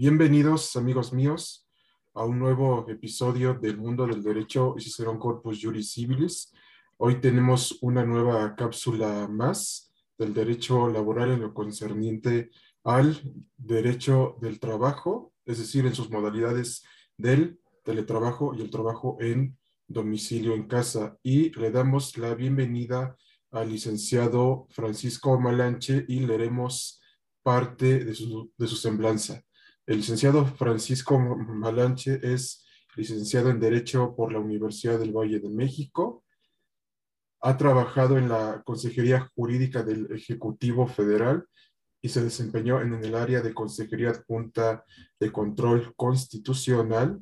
Bienvenidos, amigos míos, a un nuevo episodio del mundo del derecho y Cicerón Corpus Juris Civilis. Hoy tenemos una nueva cápsula más del derecho laboral en lo concerniente al derecho del trabajo, es decir, en sus modalidades del teletrabajo y el trabajo en domicilio en casa. Y le damos la bienvenida al licenciado Francisco Malanche y leeremos parte de su, de su semblanza. El licenciado Francisco Malanche es licenciado en Derecho por la Universidad del Valle de México. Ha trabajado en la Consejería Jurídica del Ejecutivo Federal y se desempeñó en el área de Consejería Adjunta de Control Constitucional,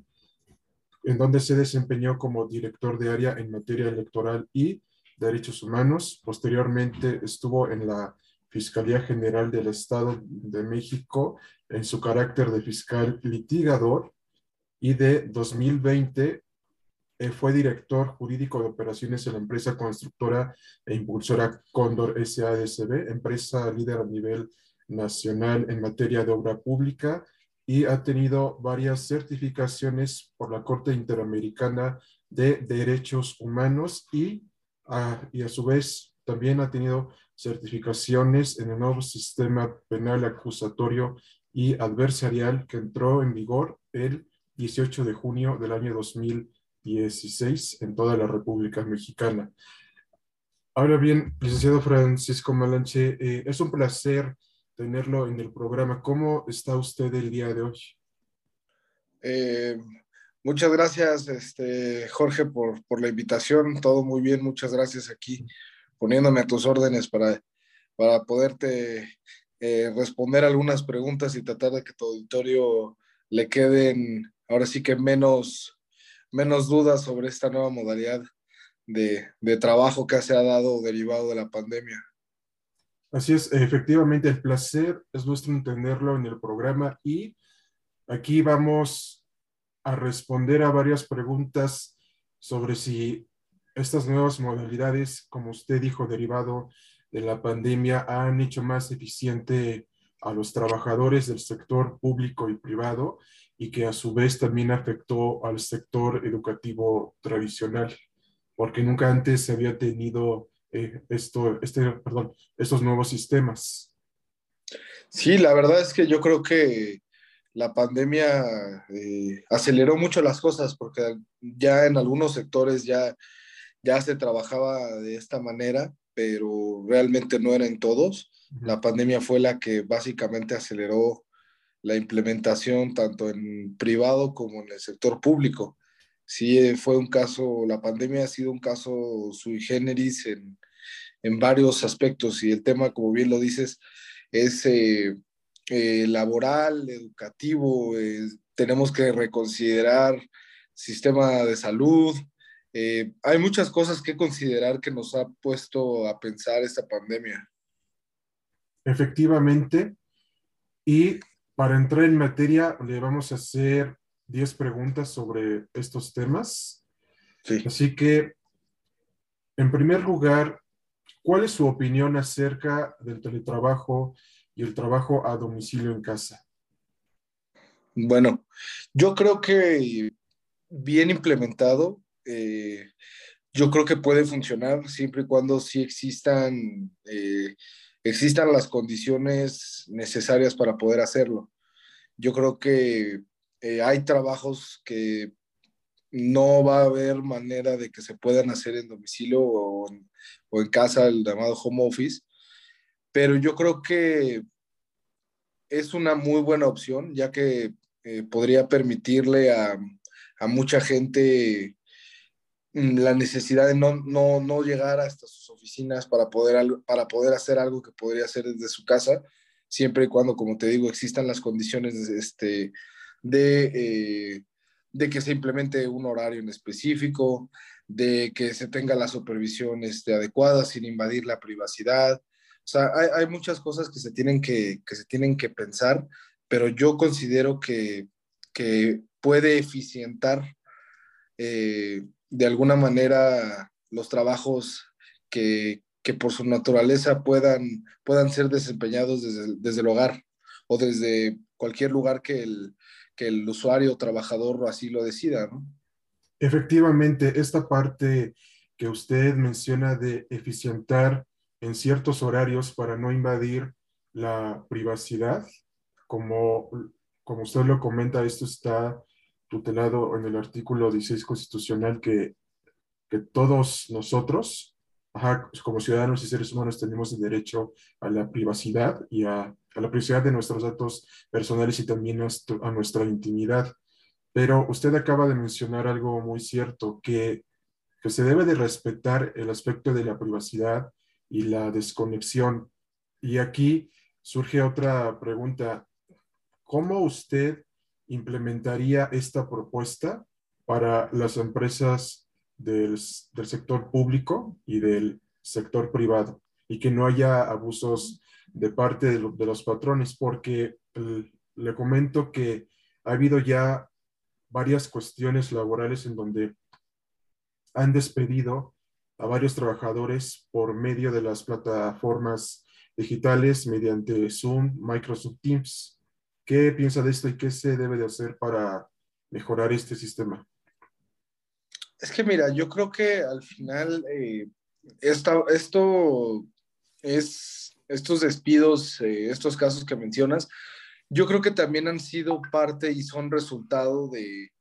en donde se desempeñó como director de área en materia electoral y derechos humanos. Posteriormente estuvo en la Fiscalía General del Estado de México en su carácter de fiscal litigador y de 2020 eh, fue director jurídico de operaciones en la empresa constructora e impulsora Condor SADCB, empresa líder a nivel nacional en materia de obra pública y ha tenido varias certificaciones por la Corte Interamericana de Derechos Humanos y, y a su vez también ha tenido certificaciones en el nuevo sistema penal acusatorio y adversarial que entró en vigor el 18 de junio del año 2016 en toda la República Mexicana. Ahora bien, licenciado Francisco Malanche, eh, es un placer tenerlo en el programa. ¿Cómo está usted el día de hoy? Eh, muchas gracias, este, Jorge, por, por, la invitación. Todo muy bien, muchas gracias aquí, poniéndome a tus órdenes para, para poderte eh, responder algunas preguntas y tratar de que tu auditorio le queden ahora sí que menos, menos dudas sobre esta nueva modalidad de, de trabajo que se ha dado derivado de la pandemia. Así es, efectivamente, el placer es nuestro entenderlo en el programa y aquí vamos a responder a varias preguntas sobre si estas nuevas modalidades, como usted dijo, derivado de la pandemia han hecho más eficiente a los trabajadores del sector público y privado y que a su vez también afectó al sector educativo tradicional, porque nunca antes se había tenido eh, esto, este, perdón, estos nuevos sistemas. Sí, la verdad es que yo creo que la pandemia eh, aceleró mucho las cosas porque ya en algunos sectores ya, ya se trabajaba de esta manera pero realmente no era en todos. La pandemia fue la que básicamente aceleró la implementación tanto en privado como en el sector público. Sí, eh, fue un caso, la pandemia ha sido un caso sui generis en, en varios aspectos y el tema, como bien lo dices, es eh, eh, laboral, educativo, tenemos que reconsiderar sistema de salud, eh, hay muchas cosas que considerar que nos ha puesto a pensar esta pandemia. Efectivamente. Y para entrar en materia, le vamos a hacer 10 preguntas sobre estos temas. Así que, en primer lugar, ¿cuál es su opinión acerca del teletrabajo y el trabajo a domicilio en casa? Bueno, yo creo que bien implementado eh, yo creo que puede funcionar siempre y cuando sí existan, eh, existan las condiciones necesarias para poder hacerlo. Yo creo que eh, hay trabajos que no va a haber manera de que se puedan hacer en domicilio o en, o en casa, el llamado home office, pero yo creo que es una muy buena opción, ya que podría permitirle a, a mucha gente la necesidad de no, no, no, llegar hasta sus oficinas para poder, para poder hacer algo que podría hacer desde su casa, siempre y cuando, como te digo, existan las condiciones este, de, eh, de que se implemente un horario en específico, de que se tenga la supervisión este, adecuada sin invadir la privacidad. O sea, hay, hay muchas cosas que se tienen que, que, se tienen que pensar, pero yo considero que, que puede eficientar eh, de alguna manera los trabajos que, por su naturaleza puedan, puedan ser desempeñados desde, el hogar. o desde cualquier lugar que el, que el usuario o trabajador así lo decida. Efectivamente, esta parte que usted menciona de eficientar en ciertos horarios para no invadir la privacidad, como, como usted lo comenta, esto está tutelado en el artículo 16 constitucional que, que todos nosotros, como ciudadanos y seres humanos, tenemos el derecho a la privacidad y a, a la privacidad de nuestros datos personales y también a nuestra intimidad. Pero usted acaba de mencionar algo muy cierto, que, que se debe de respetar el aspecto de la privacidad y la desconexión. Y aquí surge otra pregunta. ¿Cómo usted implementaría esta propuesta para las empresas del, sector público y del sector privado y que no haya abusos de parte de, los patrones? Porque le comento que ha habido ya varias cuestiones laborales en donde han despedido a varios trabajadores por medio de las plataformas digitales mediante Zoom, Microsoft Teams. ¿Qué piensa de esto y qué se debe de hacer para mejorar este sistema? Es que mira, yo creo que al final eh, esta, esto es, estos despidos, eh, estos casos que mencionas, yo creo que también han sido parte y son resultado de,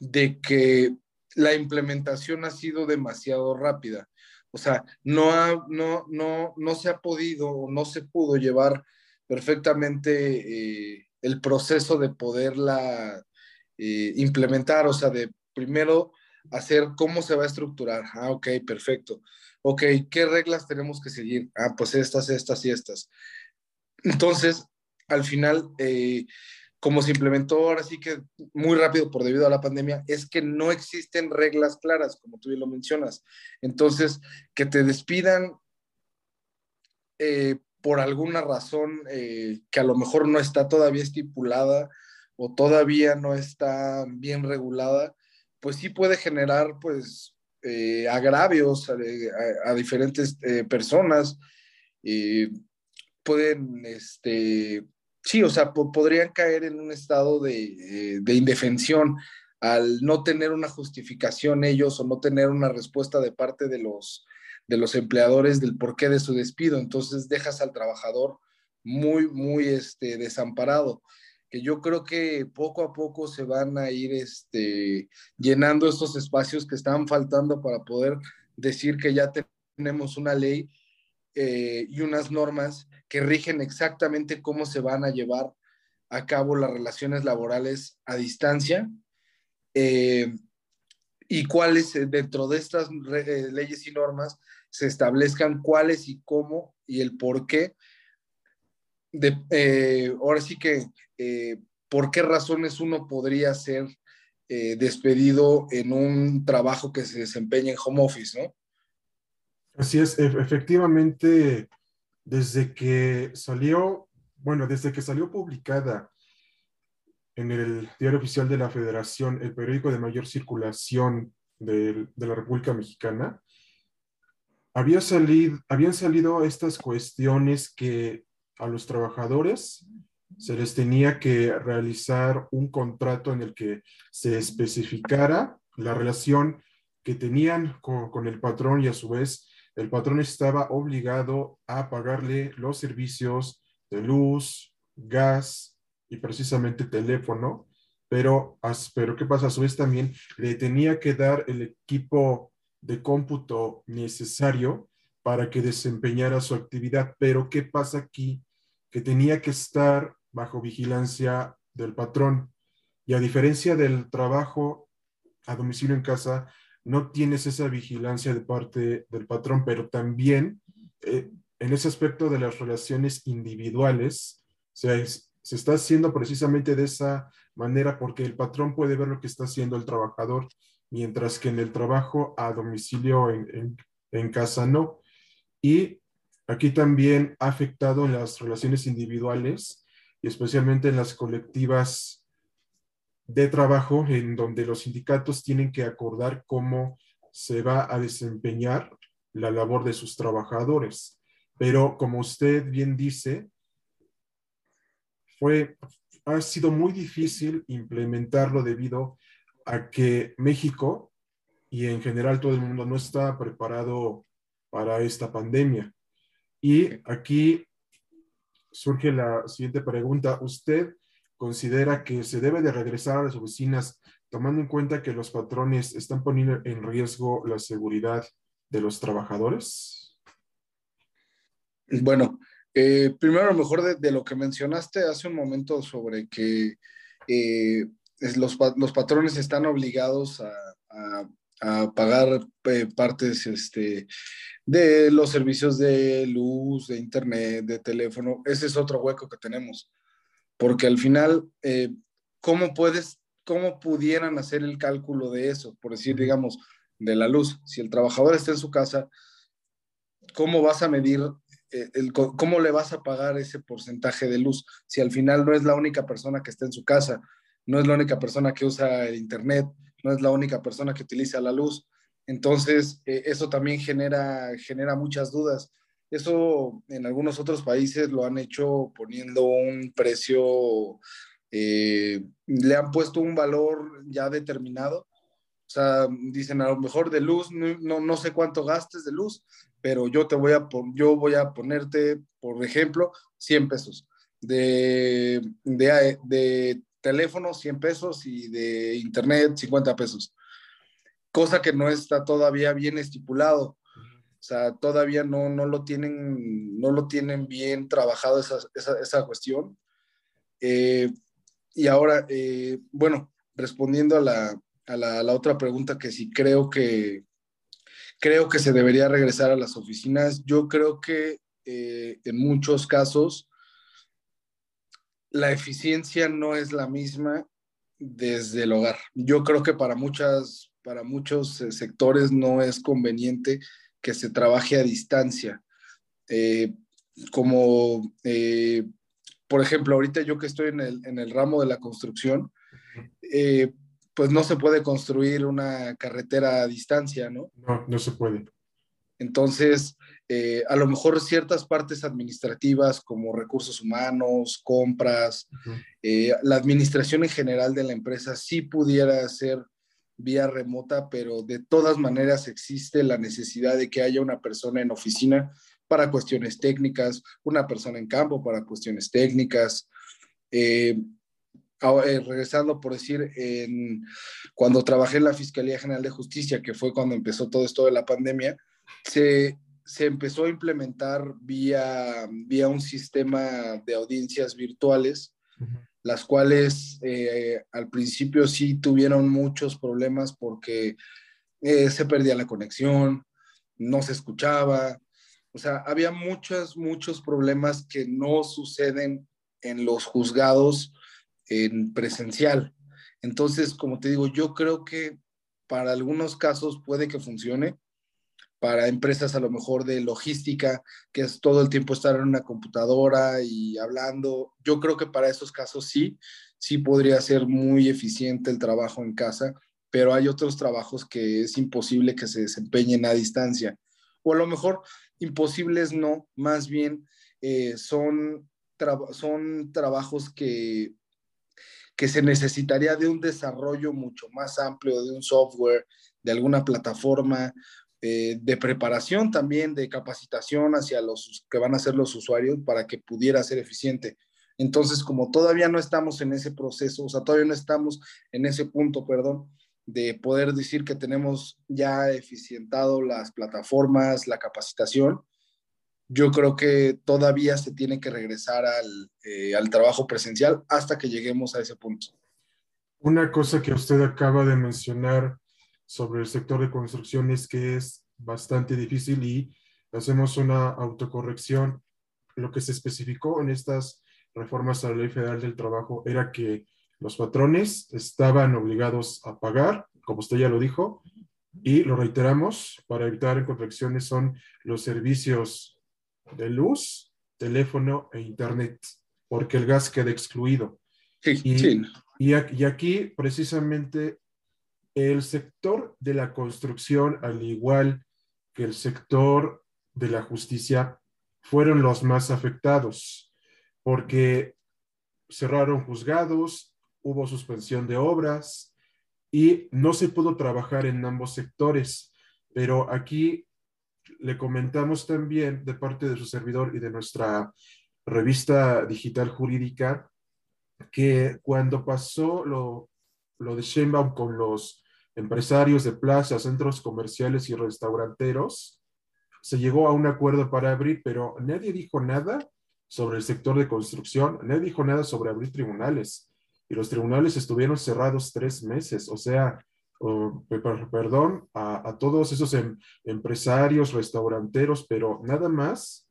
de que la implementación ha sido demasiado rápida. O sea, no, ha, no, no, no se ha podido o no se pudo llevar perfectamente eh, el proceso de poderla eh, implementar, o sea, de primero hacer cómo se va a estructurar. Ah, ok, perfecto. Ok, ¿qué reglas tenemos que seguir? Ah, pues estas, estas y estas. Entonces, al final, eh, como se implementó ahora sí que muy rápido por debido a la pandemia, es que no existen reglas claras, como tú bien lo mencionas. Entonces, que te despidan eh, por alguna razón eh, que a lo mejor no está todavía estipulada o todavía no está bien regulada, pues sí puede generar pues agravios a, diferentes personas. pueden este, sí, o sea, podrían caer en un estado eh, de, indefensión al no tener una justificación ellos o no tener una respuesta de parte de los, de los empleadores del porqué de su despido. Entonces dejas al trabajador muy, muy este, desamparado. Que yo creo que poco a poco se van a ir este, llenando estos espacios que están faltando para poder decir que ya tenemos una ley eh, y unas normas que rigen exactamente cómo se van a llevar a cabo las relaciones laborales a distancia eh, y cuáles eh, dentro de estas leyes y normas se establezcan cuáles y cómo y el por qué. De, ahora sí que, por qué razones uno podría ser despedido en un trabajo que se desempeña en home office, ¿no? Así es, efectivamente, desde que salió, bueno, desde que salió publicada en el Diario Oficial de la Federación, el periódico de mayor circulación de, la República Mexicana, había salido, habían salido estas cuestiones que a los trabajadores se les tenía que realizar un contrato en el que se especificara la relación que tenían con el patrón y a su vez el patrón estaba obligado a pagarle los servicios de luz, gas y precisamente teléfono, pero, pero ¿qué pasa? A su vez también le tenía que dar el equipo de cómputo necesario para que desempeñara su actividad. Pero ¿qué pasa aquí? Que tenía que estar bajo vigilancia del patrón. Y a diferencia del trabajo a domicilio en casa, no tienes esa vigilancia de parte del patrón, pero también eh, en ese aspecto de las relaciones individuales, se, se está haciendo precisamente de esa manera porque el patrón puede ver lo que está haciendo el trabajador, mientras que en el trabajo a domicilio en, en casa no. Y aquí también ha afectado en las relaciones individuales y especialmente en las colectivas de trabajo en donde los sindicatos tienen que acordar cómo se va a desempeñar la labor de sus trabajadores. Pero como usted bien dice, fue, ha sido muy difícil implementarlo debido a que México y en general todo el mundo no está preparado para esta pandemia. Y aquí surge la siguiente pregunta. ¿Usted considera que se debe de regresar a las oficinas tomando en cuenta que los patrones están poniendo en riesgo la seguridad de los trabajadores? Bueno, eh, primero, a lo mejor de, lo que mencionaste hace un momento sobre que eh, los, los, patrones están obligados a, pagar eh, partes este, de los servicios de luz, de internet, de teléfono. Ese es otro hueco que tenemos, porque al final, ¿cómo puedes, cómo pudieran hacer el cálculo de eso? Por decir, digamos, de la luz. Si el trabajador está en su casa, ¿cómo vas a medir eh, cómo le vas a pagar ese porcentaje de luz si al final no es la única persona que está en su casa, no es la única persona que usa el Internet, no es la única persona que utiliza la luz. Entonces, eh, eso también genera, genera muchas dudas. Eso en algunos otros países lo han hecho poniendo un precio, eh, le han puesto un valor ya determinado. O sea, dicen a lo mejor de luz, no, no sé cuánto gastes de luz, pero yo te voy a, yo voy a ponerte, por ejemplo, 100 pesos. De, de, de teléfono, 100 pesos y de internet, 50 pesos. Cosa que no está todavía bien estipulado. O sea, todavía no, no, lo, tienen, no lo tienen bien trabajado esa, esa, esa cuestión. Eh, y ahora, eh, bueno, respondiendo a la, a la, a la, otra pregunta que sí creo que, creo que se debería regresar a las oficinas. Yo creo que eh, en muchos casos la eficiencia no es la misma desde el hogar. Yo creo que para, muchas, para muchos eh, sectores no es conveniente que se trabaje a distancia. Eh, como, por ejemplo, ahorita yo que estoy en el, en el ramo de la construcción, pues no se puede construir una carretera a distancia, ¿no? No, no se puede. Entonces, eh, a lo mejor ciertas partes administrativas como recursos humanos, compras, eh, la administración en general de la empresa sí pudiera ser vía remota, pero de todas maneras existe la necesidad de que haya una persona en oficina para cuestiones técnicas, una persona en campo para cuestiones técnicas. Eh, eh, regresando por decir, en, cuando trabajé en la Fiscalía General de Justicia, que fue cuando empezó todo esto de la pandemia, se, se empezó a implementar vía, vía un sistema de audiencias virtuales, las cuales eh, al principio sí tuvieron muchos problemas porque eh, se perdía la conexión, no se escuchaba, o sea, había muchos, muchos problemas que no suceden en los juzgados en presencial. Entonces, como te digo, yo creo que para algunos casos puede que funcione, para empresas a lo mejor de logística, que es todo el tiempo estar en una computadora y hablando, yo creo que para esos casos sí, sí podría ser muy eficiente el trabajo en casa, pero hay otros trabajos que es imposible que se desempeñen a distancia. O a lo mejor imposibles no, más bien eh, son, son trabajos que que se necesitaría de un desarrollo mucho más amplio de un software, de alguna plataforma, eh, de preparación también, de capacitación hacia los que van a ser los usuarios para que pudiera ser eficiente. Entonces, como todavía no estamos en ese proceso, o sea, todavía no estamos en ese punto, perdón, de poder decir que tenemos ya eficientado las plataformas, la capacitación, yo creo que todavía se tiene que regresar eh, al, trabajo presencial hasta que lleguemos a ese punto. Una cosa que usted acaba de mencionar sobre el sector de construcción es que es bastante difícil y hacemos una autocorrección. Lo que se especificó en estas reformas a la Ley Federal del Trabajo era que los patrones estaban obligados a pagar, como usted ya lo dijo, y lo reiteramos, para evitar contracciones son los servicios de luz, teléfono e internet, porque el gas queda excluido. y, y aquí precisamente el sector de la construcción, al igual que el sector de la justicia, fueron los más afectados, porque cerraron juzgados, hubo suspensión de obras y no se pudo trabajar en ambos sectores. Pero aquí le comentamos también de parte de su servidor y de nuestra revista digital jurídica que cuando pasó lo, lo de Sheinbaum con los empresarios de plazas, centros comerciales y restauranteros, se llegó a un acuerdo para abrir, pero nadie dijo nada sobre el sector de construcción, nadie dijo nada sobre abrir tribunales. Y los tribunales estuvieron cerrados tres meses, o sea, perdón a, todos esos em, empresarios, restauranteros, pero nada más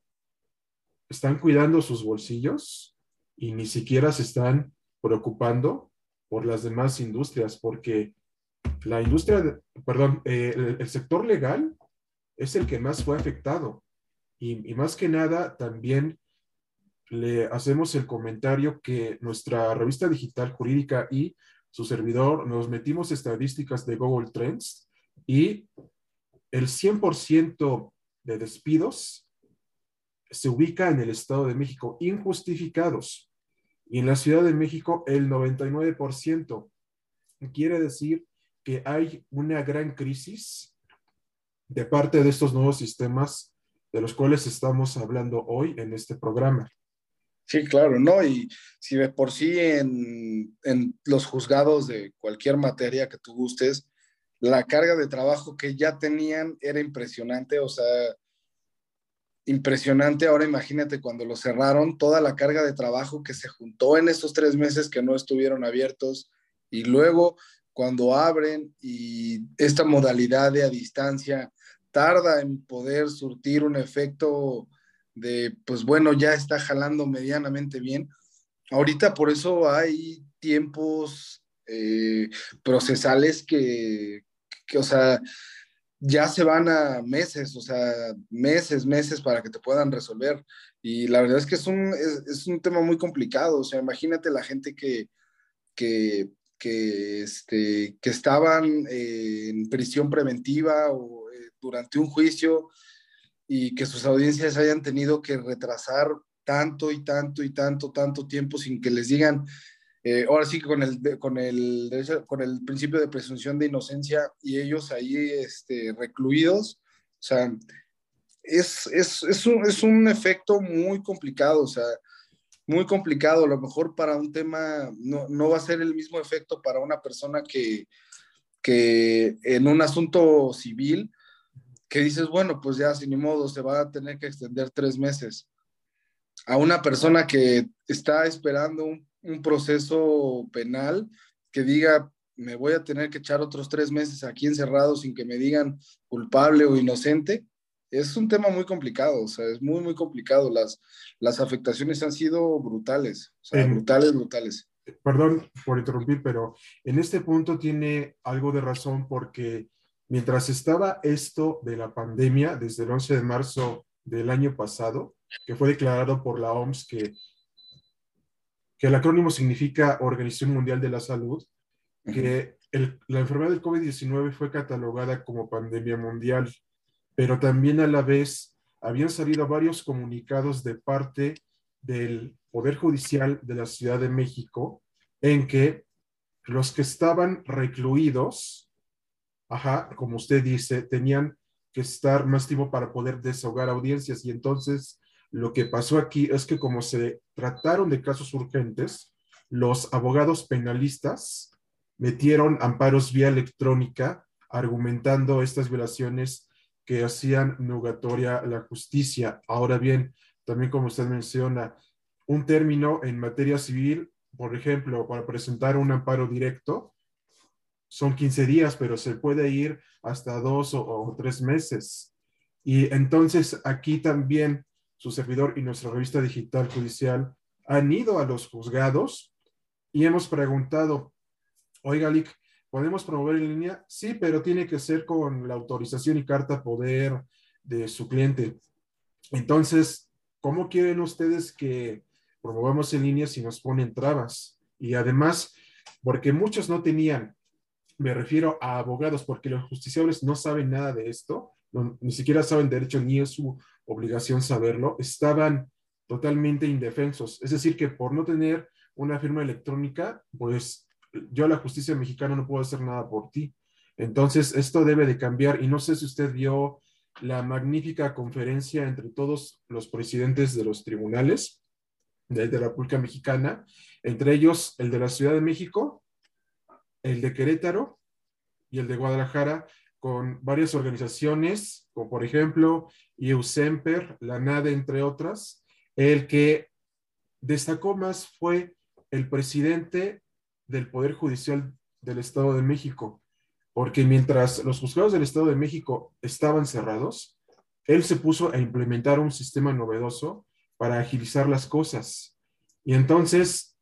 están cuidando sus bolsillos y ni siquiera se están preocupando por las demás industrias, porque la industria, perdón, eh, el, sector legal es el que más fue afectado. Y, más que nada, también le hacemos el comentario que nuestra revista digital jurídica y su servidor nos metimos estadísticas de Google Trends y el 100% de despidos se ubica en el Estado de México, injustificados. Y en la Ciudad de México, el 99%. Quiere decir que hay una gran crisis de parte de estos nuevos sistemas de los cuales estamos hablando hoy en este programa. Sí, claro, ¿no? Y si de por sí en, en, los juzgados de cualquier materia que tú gustes, la carga de trabajo que ya tenían era impresionante, o sea, impresionante. Ahora imagínate cuando lo cerraron, toda la carga de trabajo que se juntó en estos tres meses que no estuvieron abiertos y luego cuando abren y esta modalidad de a distancia tarda en poder surtir un efecto de, pues bueno, ya está jalando medianamente bien. Ahorita por eso hay tiempos eh, procesales que, que, o sea, ya se van a meses, o sea, meses, meses para que te puedan resolver. Y la verdad es que es un, es, un tema muy complicado, o sea, imagínate la gente que, que, que, este, que estaban eh, en prisión preventiva o eh, durante un juicio y que sus audiencias hayan tenido que retrasar tanto y tanto y tanto, tanto tiempo sin que les digan, eh, ahora sí que con el, con, el, con el principio de presunción de inocencia y ellos ahí este, recluidos, o sea, es, es, es, un, es un efecto muy complicado, o sea, muy complicado. A lo mejor para un tema no, no va a ser el mismo efecto para una persona que, que en un asunto civil, que dices, bueno, pues ya sin ni modo, se va a tener que extender tres meses. A una persona que está esperando un, un proceso penal, que diga, me voy a tener que echar otros tres meses aquí encerrado sin que me digan culpable o inocente, es un tema muy complicado, o sea, es muy, muy complicado. Las, las afectaciones han sido brutales, o sea, brutales, brutales. Perdón por interrumpir, pero en este punto tiene algo de razón porque mientras estaba esto de la pandemia, desde el 11 de marzo del año pasado, que fue declarado por la OMS que, que el acrónimo significa Organización Mundial de la Salud, que la enfermedad del COVID-19 fue catalogada como pandemia mundial, pero también a la vez habían salido varios comunicados de parte del Poder Judicial de la Ciudad de México en que los que estaban recluidos ajá, como usted dice, tenían que estar más tiempo para poder desahogar audiencias. Y entonces lo que pasó aquí es que como se trataron de casos urgentes, los abogados penalistas metieron amparos vía electrónica argumentando estas violaciones que hacían nugatoria la justicia. Ahora bien, también como usted menciona, un término en materia civil, por ejemplo, para presentar un amparo directo, son 15 días, pero se puede ir hasta dos o, tres meses. Y entonces aquí también su servidor y nuestra revista digital judicial han ido a los juzgados y hemos preguntado, oiga, Lick, ¿podemos promover en línea? Sí, pero tiene que ser con la autorización y carta poder de su cliente. Entonces, ¿cómo quieren ustedes que promovamos en línea si nos ponen trabas? Y además, porque muchos no tenían me refiero a abogados, porque los justiciables no saben nada de esto, ni siquiera saben derecho ni es su obligación saberlo, estaban totalmente indefensos. Es decir, que por no tener una firma electrónica, pues yo la justicia mexicana no puedo hacer nada por ti. Entonces, esto debe de cambiar y no sé si usted vio la magnífica conferencia entre todos los presidentes de los tribunales de, la República Mexicana, entre ellos el de la Ciudad de México, el de Querétaro y el de Guadalajara, con varias organizaciones, como por ejemplo IUSEMPER, la NADE, entre otras. El que destacó más fue el presidente del Poder Judicial del Estado de México, porque mientras los juzgados del Estado de México estaban cerrados, él se puso a implementar un sistema novedoso para agilizar las cosas. Y entonces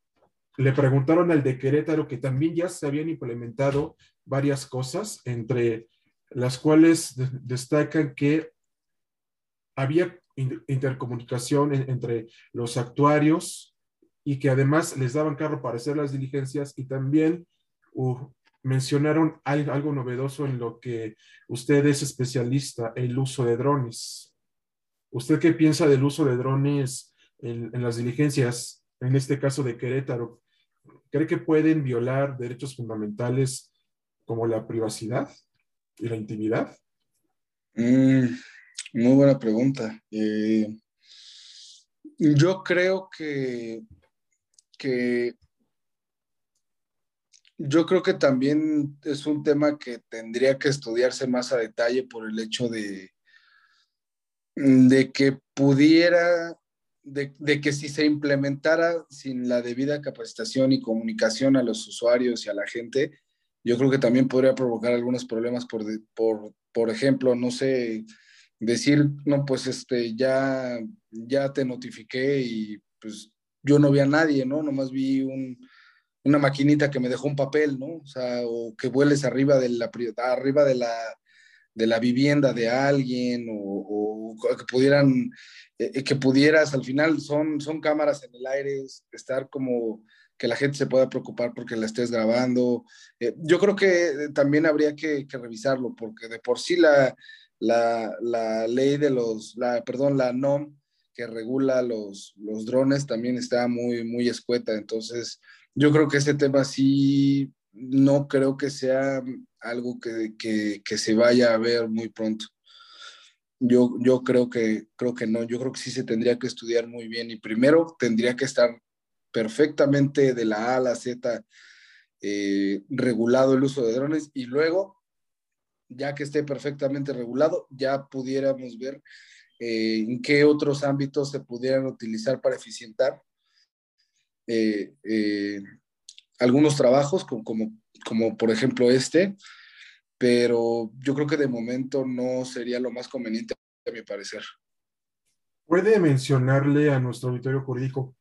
le preguntaron al de Querétaro que también ya se habían implementado varias cosas, entre las cuales destacan que había intercomunicación entre los actuarios y que además les daban carro para hacer las diligencias y también mencionaron algo, novedoso en lo que usted es especialista, el uso de drones. ¿Usted qué piensa del uso de drones en, las diligencias, en este caso de Querétaro? ¿Cree que pueden violar derechos fundamentales como la privacidad y la intimidad? Mm, muy buena pregunta. Eh, yo creo que, que yo creo que también es un tema que tendría que estudiarse más a detalle por el hecho de, de que pudiera, de, que si se implementara sin la debida capacitación y comunicación a los usuarios y a la gente, yo creo que también podría provocar algunos problemas por, por, por ejemplo, no sé, decir, no, pues este, ya, ya te notifiqué y pues yo no vi a nadie, ¿no? Nomás vi un, una maquinita que me dejó un papel, ¿no? O que vueles arriba de la, arriba de la, de la vivienda de alguien, o, que pudieran, eh, eh, que pudieras, al final son, son cámaras en el aire, estar como que la gente se pueda preocupar porque la estés grabando. Eh, yo creo que también habría que, revisarlo, porque de por sí la, la, la, ley de los, la, perdón, la NOM que regula los, los drones también está muy, muy escueta, entonces yo creo que ese tema sí, no creo que sea algo que, se vaya a ver muy pronto. Yo, yo creo, que, creo que no, yo creo que sí se tendría que estudiar muy bien y primero tendría que estar perfectamente de la A a la Z eh, regulado el uso de drones y luego, ya que esté perfectamente regulado, ya pudiéramos ver eh, en qué otros ámbitos se pudieran utilizar para eficientar eh, eh, algunos trabajos, como, como, como por ejemplo este, pero yo creo que de momento no sería lo más conveniente, a mi parecer. ¿Puede mencionarle a nuestro auditorio jurídico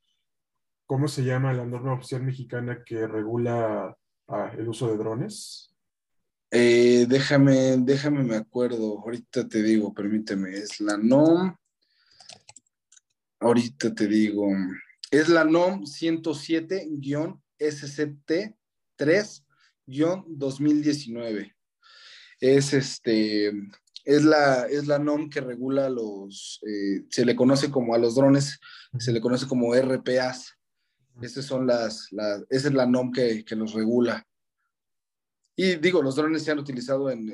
cómo se llama la norma oficial mexicana que regula ah, el uso de drones? Eh, déjame, déjame, me acuerdo, ahorita te digo, permíteme, es la NOM, ahorita te digo, es la NOM 107-SCT3-2019. Es este, es la, es la NOM que regula los, eh, se le conoce como a los drones, se le conoce como RPAs. Estas son las, esa es la NOM que, que los regula. Y digo, los drones se han utilizado en,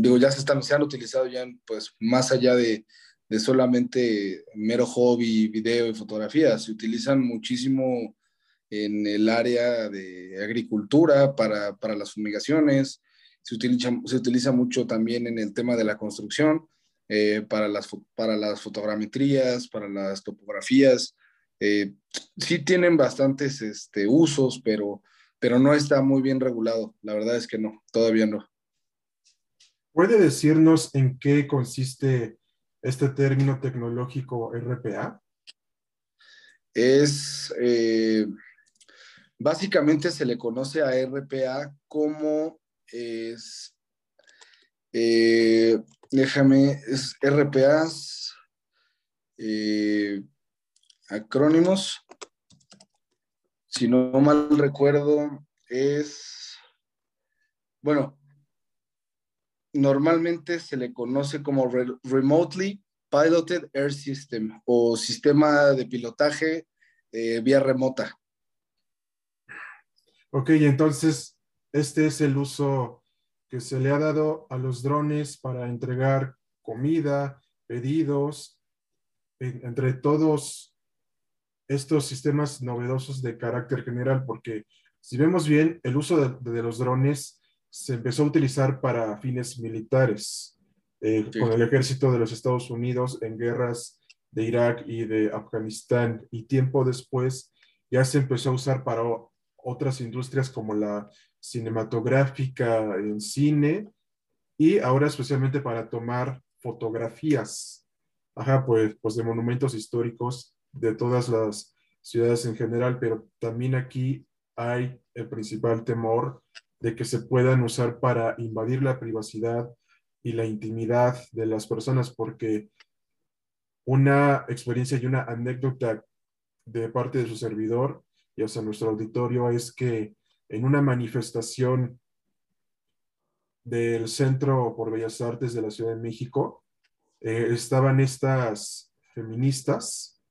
digo, ya se, están, se han utilizado ya pues más allá de, de solamente mero hobby, video y fotografía. Se utilizan muchísimo en el área de agricultura para, para las fumigaciones, se utiliza, se utiliza mucho también en el tema de la construcción, eh, para, las, para las fotogrametrías, para las topografías. Eh, sí tienen bastantes este, usos, pero, pero no está muy bien regulado. La verdad es que no, todavía no. ¿Puede decirnos en qué consiste este término tecnológico RPA? Es, eh, básicamente se le conoce a RPA como es, eh, déjame, es RPAs, eh, acrónimos, si no mal recuerdo, es, bueno, normalmente se le conoce como Remotely Piloted Air System o sistema de pilotaje eh, vía remota. Ok, entonces este es el uso que se le ha dado a los drones para entregar comida, pedidos, entre todos estos sistemas novedosos de carácter general, porque si vemos bien, el uso de, los drones se empezó a utilizar para fines militares, eh, con el ejército de los Estados Unidos en guerras de Irak y de Afganistán, y tiempo después ya se empezó a usar para otras industrias como la cinematográfica en cine y ahora especialmente para tomar fotografías, ajá, pues, pues de monumentos históricos de todas las ciudades en general, pero también aquí hay el principal temor de que se puedan usar para invadir la privacidad y la intimidad de las personas, porque una experiencia y una anécdota de parte de su servidor y hasta nuestro auditorio es que en una manifestación del Centro por Bellas Artes de la Ciudad de México, eh, estaban estas feministas,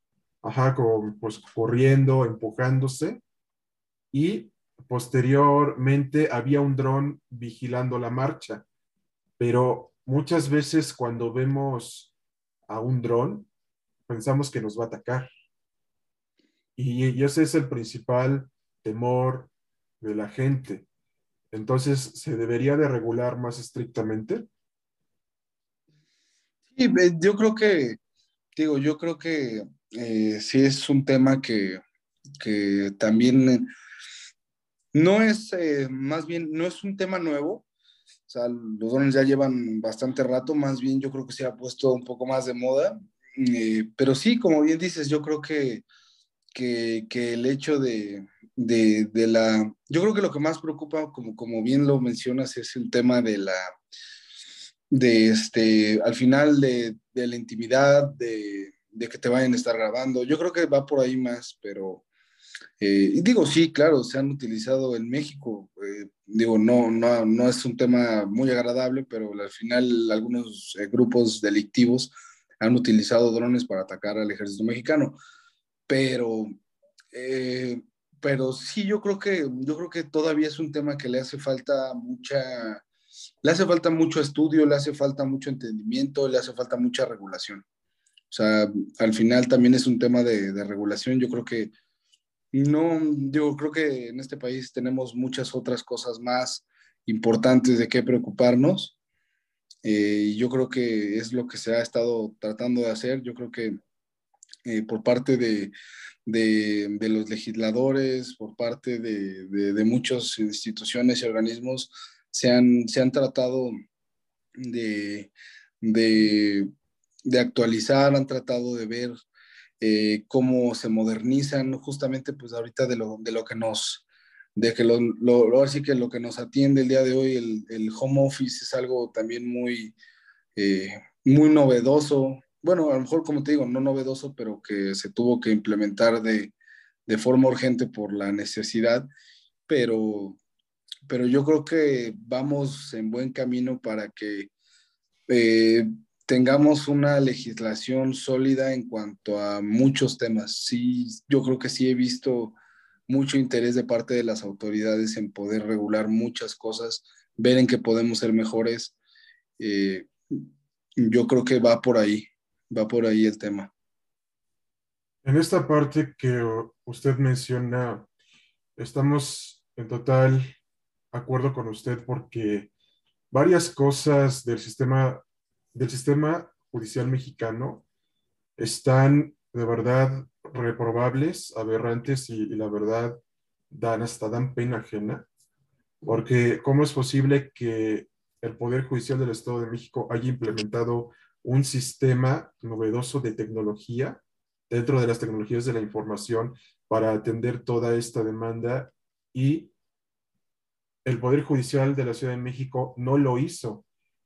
ajá, pues corriendo, empujándose, y posteriormente había un dron vigilando la marcha, pero muchas veces cuando vemos a un dron, pensamos que nos va a atacar. Y, ese es el principal temor de la gente. Entonces, ¿se debería de regular más estrictamente? Sí, yo creo que, digo, yo creo que eh, sí es un tema que, que también no es, eh, más bien, no es un tema nuevo. O sea, los drones ya llevan bastante rato, más bien yo creo que se ha puesto un poco más de moda. Eh, pero sí, como bien dices, yo creo que que, el hecho de, la... Yo creo que lo que más preocupa, como, como bien lo mencionas, es el tema de la... de este, al final de, la intimidad, de, que te vayan a estar grabando. Yo creo que va por ahí más, pero... Eh, digo, sí, claro, se han utilizado en México. Eh, digo, no, no, no es un tema muy agradable, pero al final algunos eh, grupos delictivos han utilizado drones para atacar al ejército mexicano pero, pero sí, yo creo, que, yo creo que todavía es un tema que le hace falta mucha, le hace falta mucho estudio, le hace falta mucho entendimiento, le hace falta mucha regulación. O sea, al final también es un tema de, regulación. Yo creo que no, yo creo que en este país tenemos muchas otras cosas más importantes de qué preocuparnos. Eh, yo creo que es lo que se ha estado tratando de hacer. Yo creo que eh, por parte de, de, los legisladores, por parte de, de, muchas instituciones y organismos, se han, se han tratado de, actualizar, han tratado de ver eh, cómo se modernizan, justamente pues ahorita de lo, de lo que nos, de que lo, lo, que lo que nos atiende el día de hoy, el, el home office es algo también muy, eh, muy novedoso, bueno, a lo mejor como te digo, no novedoso, pero que se tuvo que implementar de, forma urgente por la necesidad, pero, pero yo creo que vamos en buen camino para que eh, tengamos una legislación sólida en cuanto a muchos temas. Sí, yo creo que sí he visto mucho interés de parte de las autoridades en poder regular muchas cosas, ver en qué podemos ser mejores. Eh, yo creo que va por ahí va por ahí el tema. En esta parte que usted menciona, estamos en total acuerdo con usted porque varias cosas del sistema, del sistema judicial mexicano están de verdad reprobables, aberrantes y, y la verdad dan hasta dan pena ajena. Porque ¿cómo es posible que el Poder Judicial del Estado de México haya implementado un sistema novedoso de tecnología dentro de las tecnologías de la información para atender toda esta demanda y el Poder Judicial de la Ciudad de México no lo hizo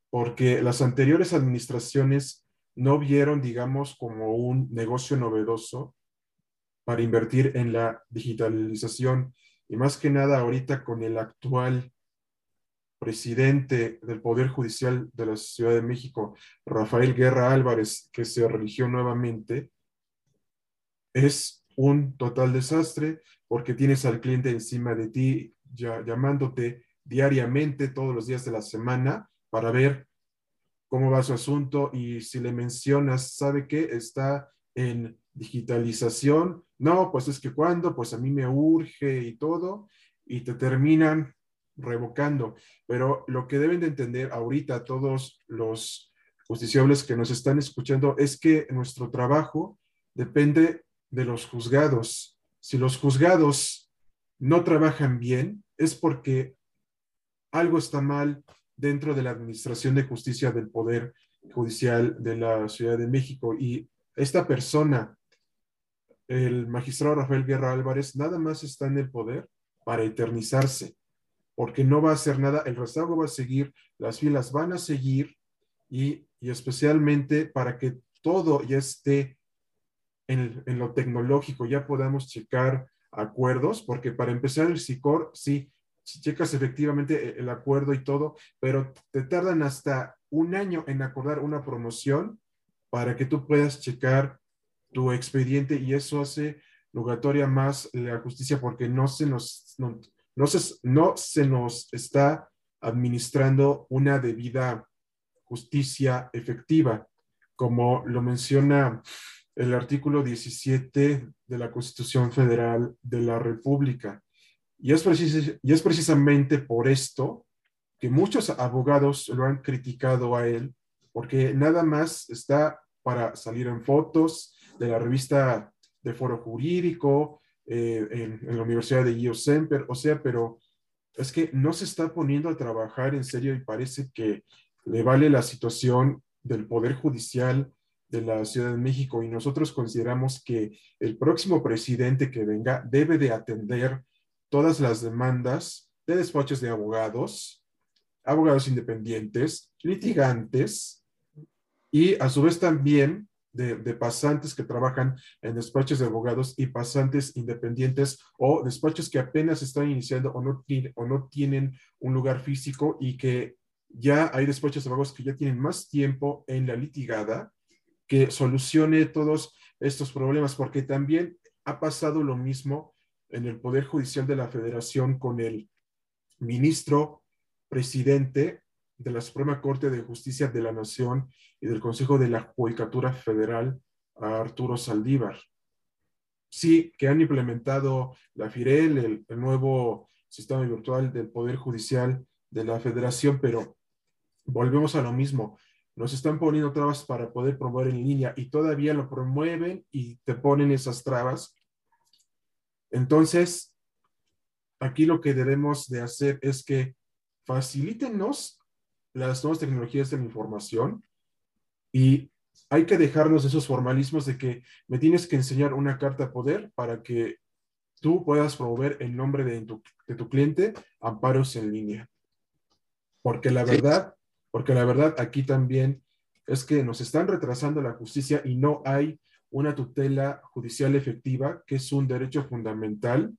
porque las anteriores administraciones no vieron, digamos, como un negocio novedoso para invertir en la digitalización. Y más que nada ahorita con el actual presidente del Poder Judicial de la Ciudad de México, Rafael Guerra Álvarez, que se religió nuevamente, es un total desastre porque tienes al cliente encima de ti llamándote diariamente, todos los días de la semana, para ver cómo va su asunto y si le mencionas, ¿sabe qué? Está en digitalización. No, pues es que cuando, pues a mí me urge y todo, y te terminan revocando. Pero lo que deben de entender ahorita todos los justiciables que nos están escuchando es que nuestro trabajo depende de los juzgados. Si los juzgados no trabajan bien, es porque algo está mal dentro de la Administración de Justicia del Poder Judicial de la Ciudad de México. Y esta persona, el magistrado Rafael Guerra Álvarez, nada más está en el poder para eternizarse, porque no va a hacer nada, el rezago va a seguir, las filas van a seguir y, especialmente para que todo ya esté en, en, lo tecnológico, ya podamos checar acuerdos, porque para empezar el SICOR, sí, checas efectivamente e, el acuerdo y todo, pero te tardan hasta un año en acordar una promoción para que tú puedas checar tu expediente y eso hace logatoria más la justicia porque no se nos, no, se, no se nos está administrando una debida justicia efectiva, como lo menciona el artículo 17 de la Constitución Federal de la República. Y es, y es precisamente por esto que muchos abogados lo han criticado a él, porque nada más está para salir en fotos de la revista de Foro Jurídico, eh, en, la Universidad de Gio Semper, o sea, pero es que no se está poniendo a trabajar en serio y parece que le vale la situación del Poder Judicial de la Ciudad de México. Y nosotros consideramos que el próximo presidente que venga debe de atender todas las demandas de despachos de abogados, abogados independientes, litigantes y a su vez también de, pasantes que trabajan en despachos de abogados y pasantes independientes o despachos que apenas están iniciando o no, o no tienen un lugar físico y que ya hay despachos de abogados que ya tienen más tiempo en la litigada que solucione todos estos problemas, porque también ha pasado lo mismo en el Poder Judicial de la Federación con el ministro presidente de la Suprema Corte de Justicia de la Nación y del Consejo de la Judicatura Federal, a Arturo Saldívar. Sí, que han implementado la FIREL, el, nuevo sistema virtual del Poder Judicial de la Federación, pero volvemos a lo mismo. Nos están poniendo trabas para poder promover en línea y todavía lo promueven y te ponen esas trabas entonces, aquí lo que debemos de hacer es que facilítenos las nuevas tecnologías de la información y hay que dejarnos esos formalismos de que me tienes que enseñar una carta de poder para que tú puedas promover en nombre de tu, de tu cliente amparos en línea. Porque la verdad, porque la verdad aquí también es que nos están retrasando la justicia y no hay una tutela judicial efectiva, que es un derecho fundamental,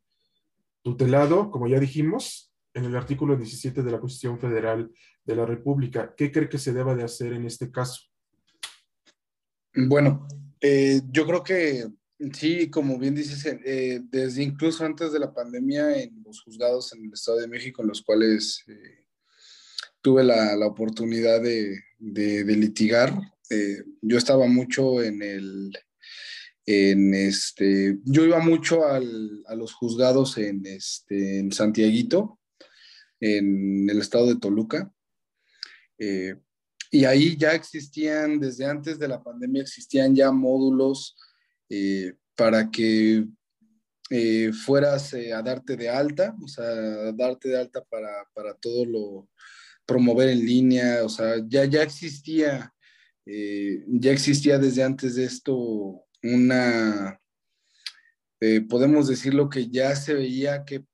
tutelado, como ya dijimos, en el artículo 17 de la Constitución Federal de la República. ¿Qué cree que se deba de hacer en este caso? Bueno, eh, yo creo que sí, como bien dices, eh, desde incluso antes de la pandemia en los juzgados en el Estado de México, en los cuales eh, tuve la, la oportunidad de, de, litigar, yo estaba mucho en el, en este, yo iba mucho a los juzgados en, este, en Santiaguito, en el estado de Toluca. Eh, y ahí ya existían, desde antes de la pandemia, existían ya módulos eh, para que eh, fueras a darte de alta, o sea, a darte de alta para, para, todo lo promover en línea, o sea, ya, ya existía, ya existía desde antes de esto una, podemos decirlo que ya se veía que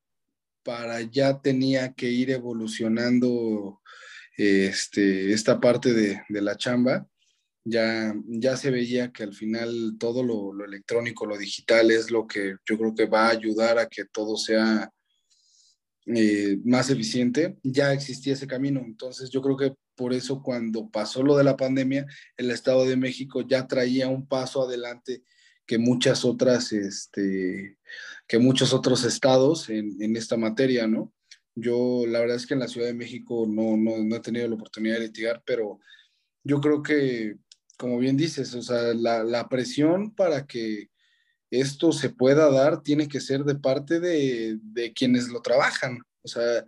para allá tenía que ir evolucionando este, esta parte de, la chamba. Ya, ya se veía que al final todo lo, electrónico, lo digital es lo que yo creo que va a ayudar a que todo sea eh, más eficiente. Ya existía ese camino. Entonces yo creo que por eso cuando pasó lo de la pandemia, el Estado de México ya traía un paso adelante que muchas otras, este, que muchos otros estados en, esta materia, ¿no? Yo la verdad es que en la Ciudad de México no, no, no he tenido la oportunidad de litigar, pero yo creo que, como bien dices, o sea, la, la presión para que esto se pueda dar tiene que ser de parte de, de quienes lo trabajan, o sea,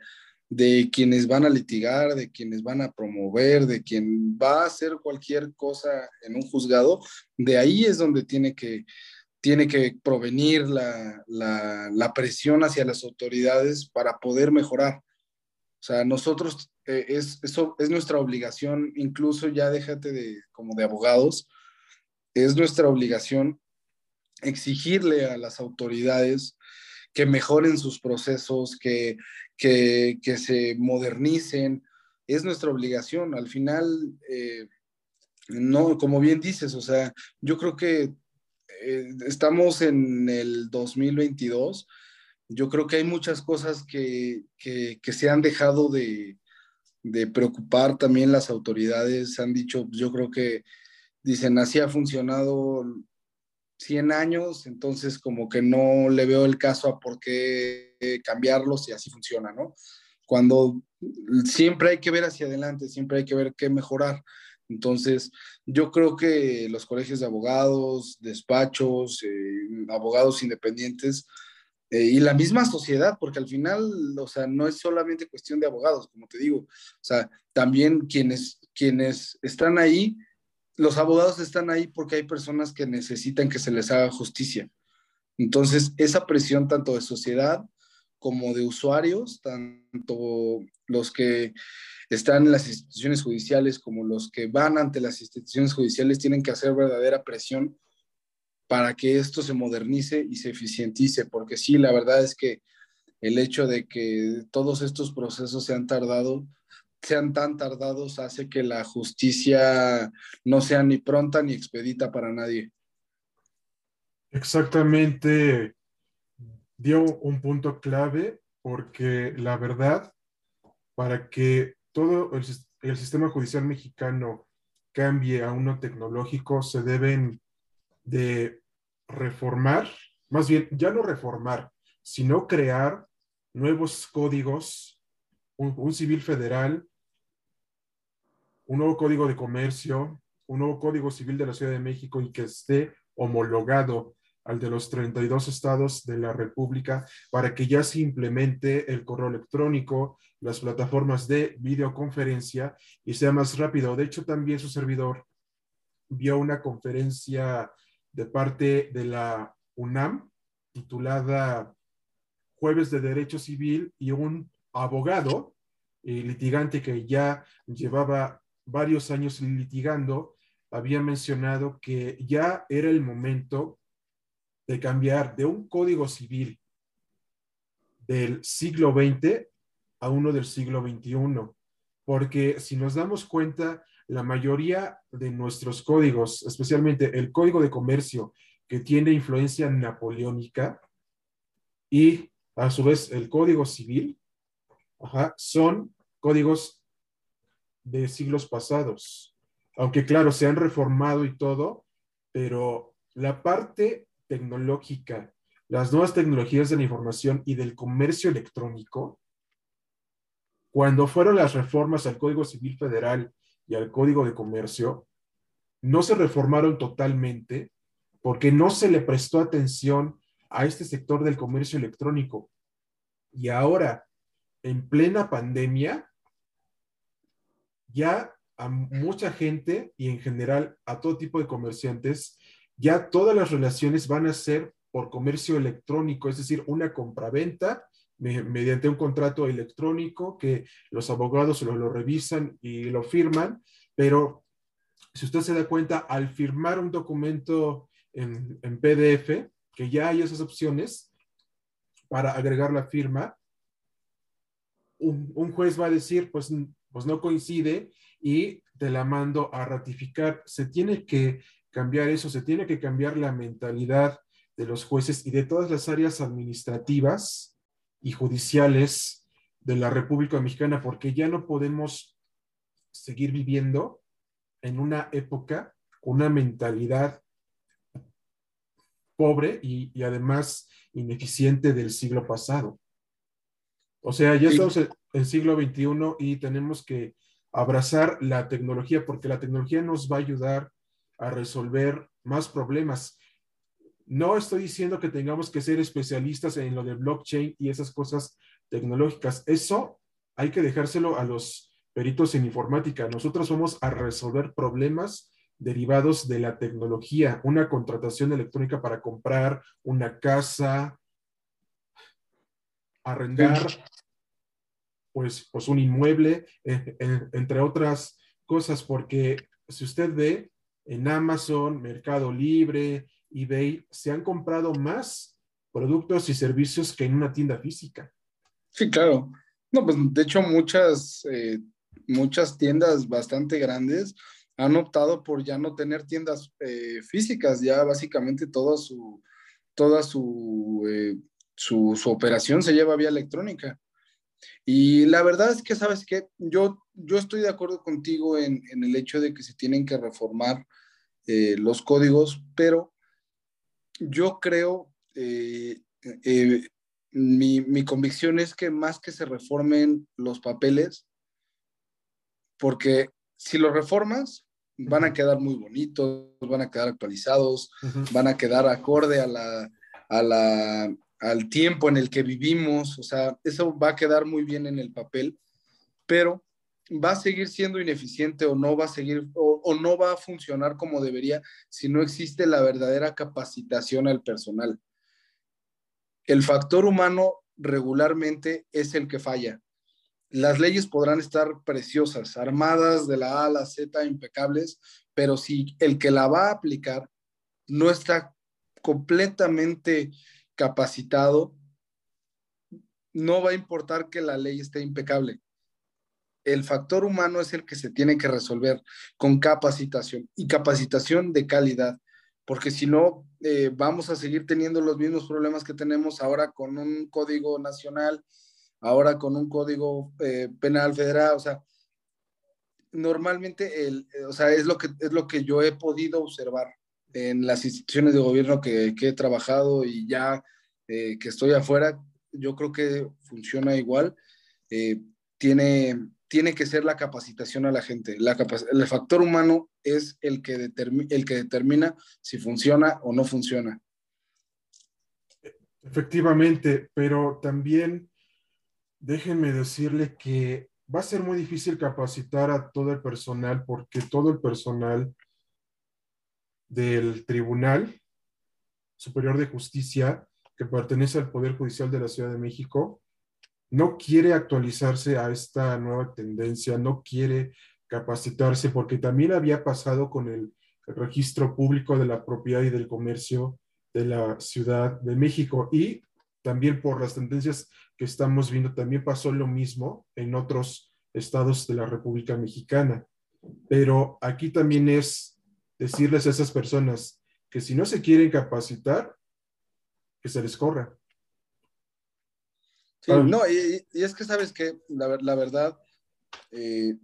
de quienes van a litigar, de quienes van a promover, de quien va a hacer cualquier cosa en un juzgado, de ahí es donde tiene que, tiene que provenir la, la, presión hacia las autoridades para poder mejorar. O sea, nosotros, eh, es, eso es nuestra obligación, incluso ya déjate de como de abogados, es nuestra obligación exigirle a las autoridades que mejoren sus procesos, que, que, se modernicen. Es nuestra obligación. Al final, eh, no, como bien dices, o sea, yo creo que eh, estamos en el 2022. Yo creo que hay muchas cosas que, se han dejado de, preocupar también las autoridades. Han dicho, yo creo que dicen, así ha funcionado 100 años, entonces como que no le veo el caso a por qué cambiarlos y así funciona, ¿no? Cuando siempre hay que ver hacia adelante, siempre hay que ver qué mejorar. Entonces, yo creo que los colegios de abogados, despachos, eh, abogados independientes eh, y la misma sociedad, porque al final, o sea, no es solamente cuestión de abogados, como te digo, o sea, también quienes, quienes están ahí los abogados están ahí porque hay personas que necesitan que se les haga justicia. Entonces, esa presión tanto de sociedad como de usuarios, tanto los que están en las instituciones judiciales como los que van ante las instituciones judiciales, tienen que hacer verdadera presión para que esto se modernice y se eficientice, porque sí, la verdad es que el hecho de que todos estos procesos se han tardado sean tan tardados hace que la justicia no sea ni pronta ni expedita para nadie. Exactamente, dio un punto clave porque la verdad, para que todo el, sistema judicial mexicano cambie a uno tecnológico, se deben de reformar, más bien ya no reformar, sino crear nuevos códigos, un civil federal un nuevo código de comercio, un nuevo código civil de la Ciudad de México y que esté homologado al de los 32 estados de la República para que ya se implemente el correo electrónico, las plataformas de videoconferencia y sea más rápido. De hecho, también su servidor vio una conferencia de parte de la UNAM titulada Jueves de Derecho Civil y un abogado y litigante que ya llevaba varios años litigando, había mencionado que ya era el momento de cambiar de un código civil del siglo XX a uno del siglo XXI, porque si nos damos cuenta, la mayoría de nuestros códigos, especialmente el código de comercio, que tiene influencia napoleónica, y a su vez el código civil, son códigos de siglos pasados. Aunque claro, se han reformado y todo, pero la parte tecnológica, las nuevas tecnologías de la información y del comercio electrónico, cuando fueron las reformas al Código Civil Federal y al Código de Comercio, no se reformaron totalmente porque no se le prestó atención a este sector del comercio electrónico. Y ahora, en plena pandemia, ya a mucha gente y en general a todo tipo de comerciantes, ya todas las relaciones van a ser por comercio electrónico, es decir, una compraventa mediante un contrato electrónico que los abogados lo, lo revisan y lo firman, pero si usted se da cuenta, al firmar un documento en, en PDF, que ya hay esas opciones para agregar la firma, un, un juez va a decir, pues pues no coincide y te la mando a ratificar. Se tiene que cambiar eso, se tiene que cambiar la mentalidad de los jueces y de todas las áreas administrativas y judiciales de la República Mexicana, porque ya no podemos seguir viviendo en una época con una mentalidad pobre y, y además ineficiente del siglo pasado. O sea, ya estamos en el siglo XXI y tenemos que abrazar la tecnología porque la tecnología nos va a ayudar a resolver más problemas. No estoy diciendo que tengamos que ser especialistas en lo de blockchain y esas cosas tecnológicas. Eso hay que dejárselo a los peritos en informática. Nosotros vamos a resolver problemas derivados de la tecnología, una contratación electrónica para comprar una casa, arrendar pues, pues un inmueble, eh, eh, entre otras cosas, porque si usted ve en Amazon, Mercado Libre, eBay, se han comprado más productos y servicios que en una tienda física. Sí, claro. No, pues de hecho muchas, eh, muchas tiendas bastante grandes han optado por ya no tener tiendas físicas, ya básicamente toda su, toda su, su, su, operación se lleva vía electrónica. Y la verdad es que, ¿sabes qué? Yo, yo estoy de acuerdo contigo en, en el hecho de que se tienen que reformar eh, los códigos, pero yo creo, eh, eh, mi, mi, convicción es que más que se reformen los papeles, porque si los reformas, van a quedar muy bonitos, van a quedar actualizados, van a quedar acorde a la, a la, al tiempo en el que vivimos, o sea, eso va a quedar muy bien en el papel, pero va a seguir siendo ineficiente o no va a seguir o, no va a funcionar como debería si no existe la verdadera capacitación al personal. El factor humano regularmente es el que falla. Las leyes podrán estar preciosas, armadas de la A a la Z, impecables, pero si el que la va a aplicar no está completamente capacitado, no va a importar que la ley esté impecable. El factor humano es el que se tiene que resolver con capacitación y capacitación de calidad, porque si no, eh, vamos a seguir teniendo los mismos problemas que tenemos ahora con un código nacional, ahora con un código eh, penal federal, o sea, normalmente, el, o sea, es lo, que, es lo que yo he podido observar en las instituciones de gobierno que, he trabajado y ya eh, que estoy afuera, yo creo que funciona igual. Eh, tiene, tiene que ser la capacitación a la gente. La el factor humano es el que, el que determina si funciona o no funciona. Efectivamente, pero también déjenme decirle que va a ser muy difícil capacitar a todo el personal porque todo el personal del Tribunal Superior de Justicia que pertenece al Poder Judicial de la Ciudad de México no quiere actualizarse a esta nueva tendencia, no quiere capacitarse, porque también había pasado con el, registro público de la propiedad y del comercio de la Ciudad de México y también por las tendencias que estamos viendo, también pasó lo mismo en otros estados de la República Mexicana. Pero aquí también es decirles a esas personas que si no se quieren capacitar, que se les corra. Sí, no, y, es que sabes que la, la verdad, eh,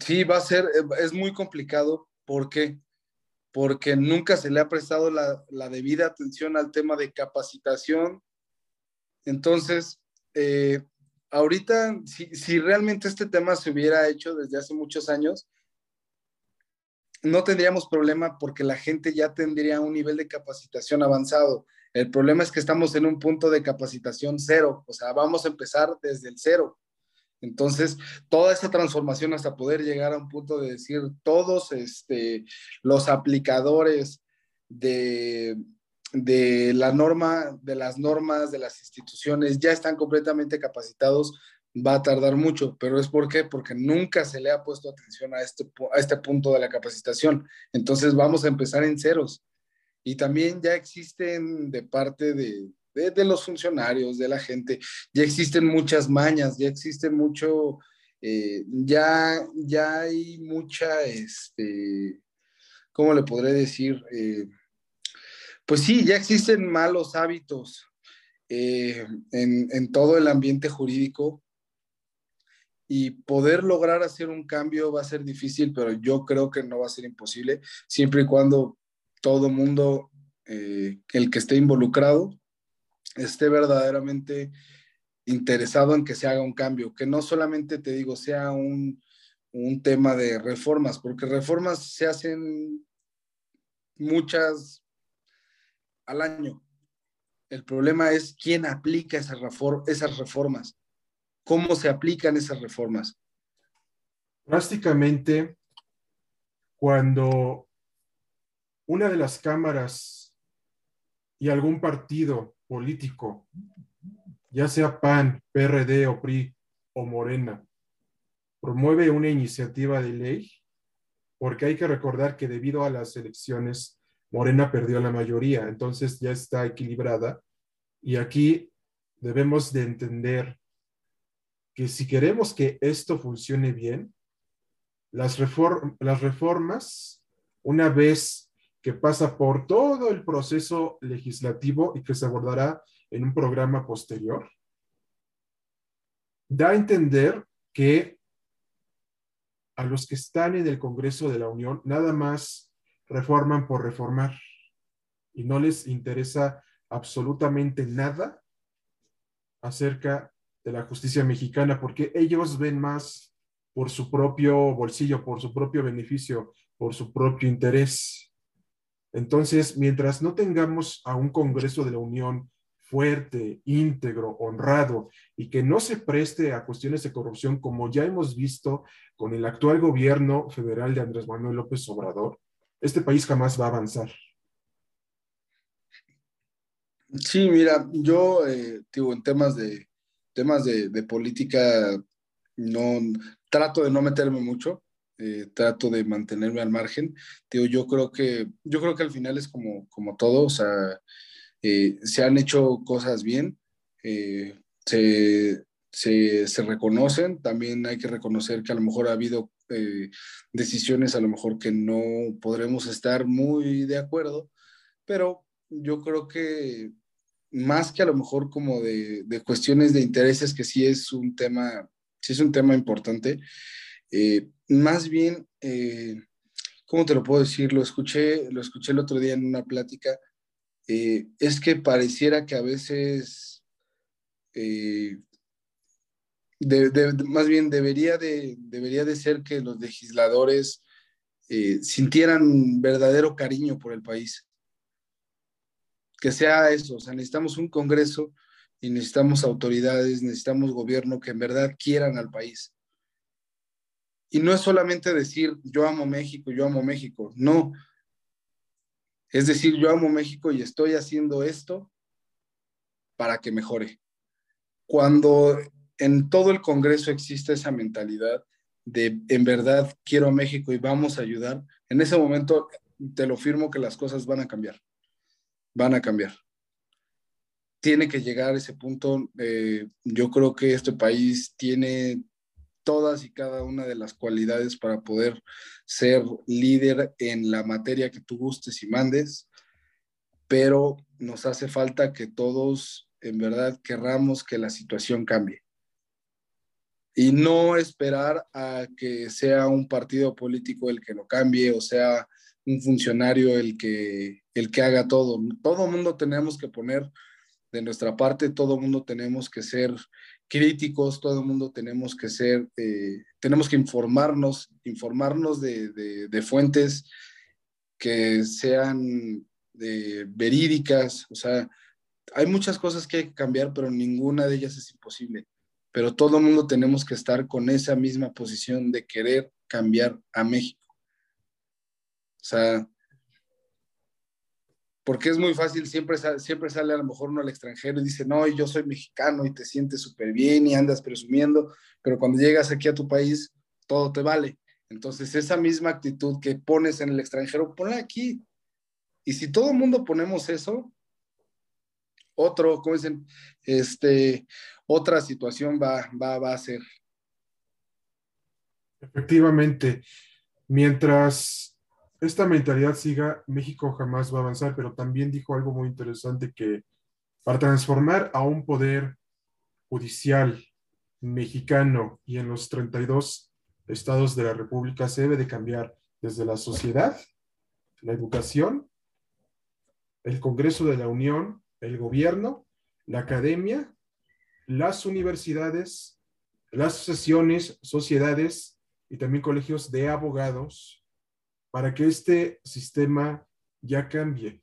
sí va a ser, es muy complicado. ¿Por qué? Porque nunca se le ha prestado la, la debida atención al tema de capacitación. Entonces, eh, ahorita, si, si realmente este tema se hubiera hecho desde hace muchos años, no tendríamos problema porque la gente ya tendría un nivel de capacitación avanzado. El problema es que estamos en un punto de capacitación cero, o sea, vamos a empezar desde el cero. Entonces, toda esa transformación hasta poder llegar a un punto de decir todos este, los aplicadores de, de la norma, de las normas, de las instituciones, ya están completamente capacitados, va a tardar mucho, pero es por qué? Porque nunca se le ha puesto atención a este, a este punto de la capacitación. Entonces, vamos a empezar en ceros y también ya existen de parte de, de, los funcionarios, de la gente, ya existen muchas mañas, ya existen mucho, eh, ya, ya hay mucha, este, ¿cómo le podré decir? Eh, pues sí, ya existen malos hábitos eh, en, en todo el ambiente jurídico y poder lograr hacer un cambio va a ser difícil, pero yo creo que no va a ser imposible, siempre y cuando todo mundo, eh, el que esté involucrado, esté verdaderamente interesado en que se haga un cambio, que no solamente te digo sea un, un tema de reformas, porque reformas se hacen muchas al año. El problema es quién aplica esas, reformas, cómo se aplican esas reformas. Prácticamente, cuando una de las cámaras y algún partido político, ya sea PAN, PRD o PRI o Morena, promueve una iniciativa de ley, porque hay que recordar que debido a las elecciones, Morena perdió la mayoría, entonces ya está equilibrada. Y aquí debemos de entender que si queremos que esto funcione bien, las, reformas, una vez que pasa por todo el proceso legislativo y que se abordará en un programa posterior, da a entender que a los que están en el Congreso de la Unión nada más reforman por reformar y no les interesa absolutamente nada acerca de la justicia mexicana porque ellos ven más por su propio bolsillo, por su propio beneficio, por su propio interés. Entonces, mientras no tengamos a un Congreso de la Unión fuerte, íntegro, honrado y que no se preste a cuestiones de corrupción como ya hemos visto con el actual gobierno federal de Andrés Manuel López Obrador, este país jamás va a avanzar. Sí, mira, yo eh, en temas de temas de, política no trato de no meterme mucho, eh, trato de mantenerme al margen. Digo, yo creo que yo creo que al final es como como todo, o sea, eh, se han hecho cosas bien, eh, se, se, reconocen, también hay que reconocer que a lo mejor ha habido eh, decisiones a lo mejor que no podremos estar muy de acuerdo, pero yo creo que más que a lo mejor como de, de cuestiones de intereses, que sí es un tema, sí es un tema importante, más bien, ¿cómo te lo puedo decir? Lo escuché, lo escuché el otro día en una plática eh, es que pareciera que a veces, eh, más bien debería de, debería de ser que los legisladores eh, sintieran verdadero cariño por el país. Que sea eso, o sea, necesitamos un Congreso y necesitamos autoridades, necesitamos gobierno que en verdad quieran al país. Y no es solamente decir, yo amo México, yo amo México, no, es decir, yo amo México y estoy haciendo esto para que mejore. Cuando en todo el Congreso existe esa mentalidad de en verdad quiero a México y vamos a ayudar, en ese momento te lo firmo que las cosas van a cambiar. Van a cambiar. Tiene que llegar a ese punto. Eh, yo creo que este país tiene todas y cada una de las cualidades para poder ser líder en la materia que tú gustes y mandes, pero nos hace falta que todos en verdad querramos que la situación cambie. Y no esperar a que sea un partido político el que lo cambie o sea un funcionario el que, el que haga todo. Todo mundo tenemos que poner de nuestra parte, todo mundo tenemos que ser críticos, todo mundo tenemos que ser, eh, tenemos que informarnos, informarnos de, de, fuentes que sean eh, verídicas, o sea, hay muchas cosas que hay que cambiar, pero ninguna de ellas es imposible. Pero todo el mundo tenemos que estar con esa misma posición de querer cambiar a México. O sea, porque es muy fácil, siempre, siempre sale a lo mejor uno al extranjero y dice, no, yo soy mexicano y te sientes súper bien y andas presumiendo, pero cuando llegas aquí a tu país, todo te vale. Entonces, esa misma actitud que pones en el extranjero, ponla aquí. Y si todo el mundo ponemos eso, otro, como dicen, este, otra situación va, va, va a ser. Efectivamente, mientras esta mentalidad siga, México jamás va a avanzar, pero también dijo algo muy interesante que para transformar a un poder judicial mexicano y en los 32 estados de la República se debe de cambiar desde la sociedad, la educación, el Congreso de la Unión, el gobierno, la academia, las universidades, las asociaciones, sociedades y también colegios de abogados para que este sistema ya cambie.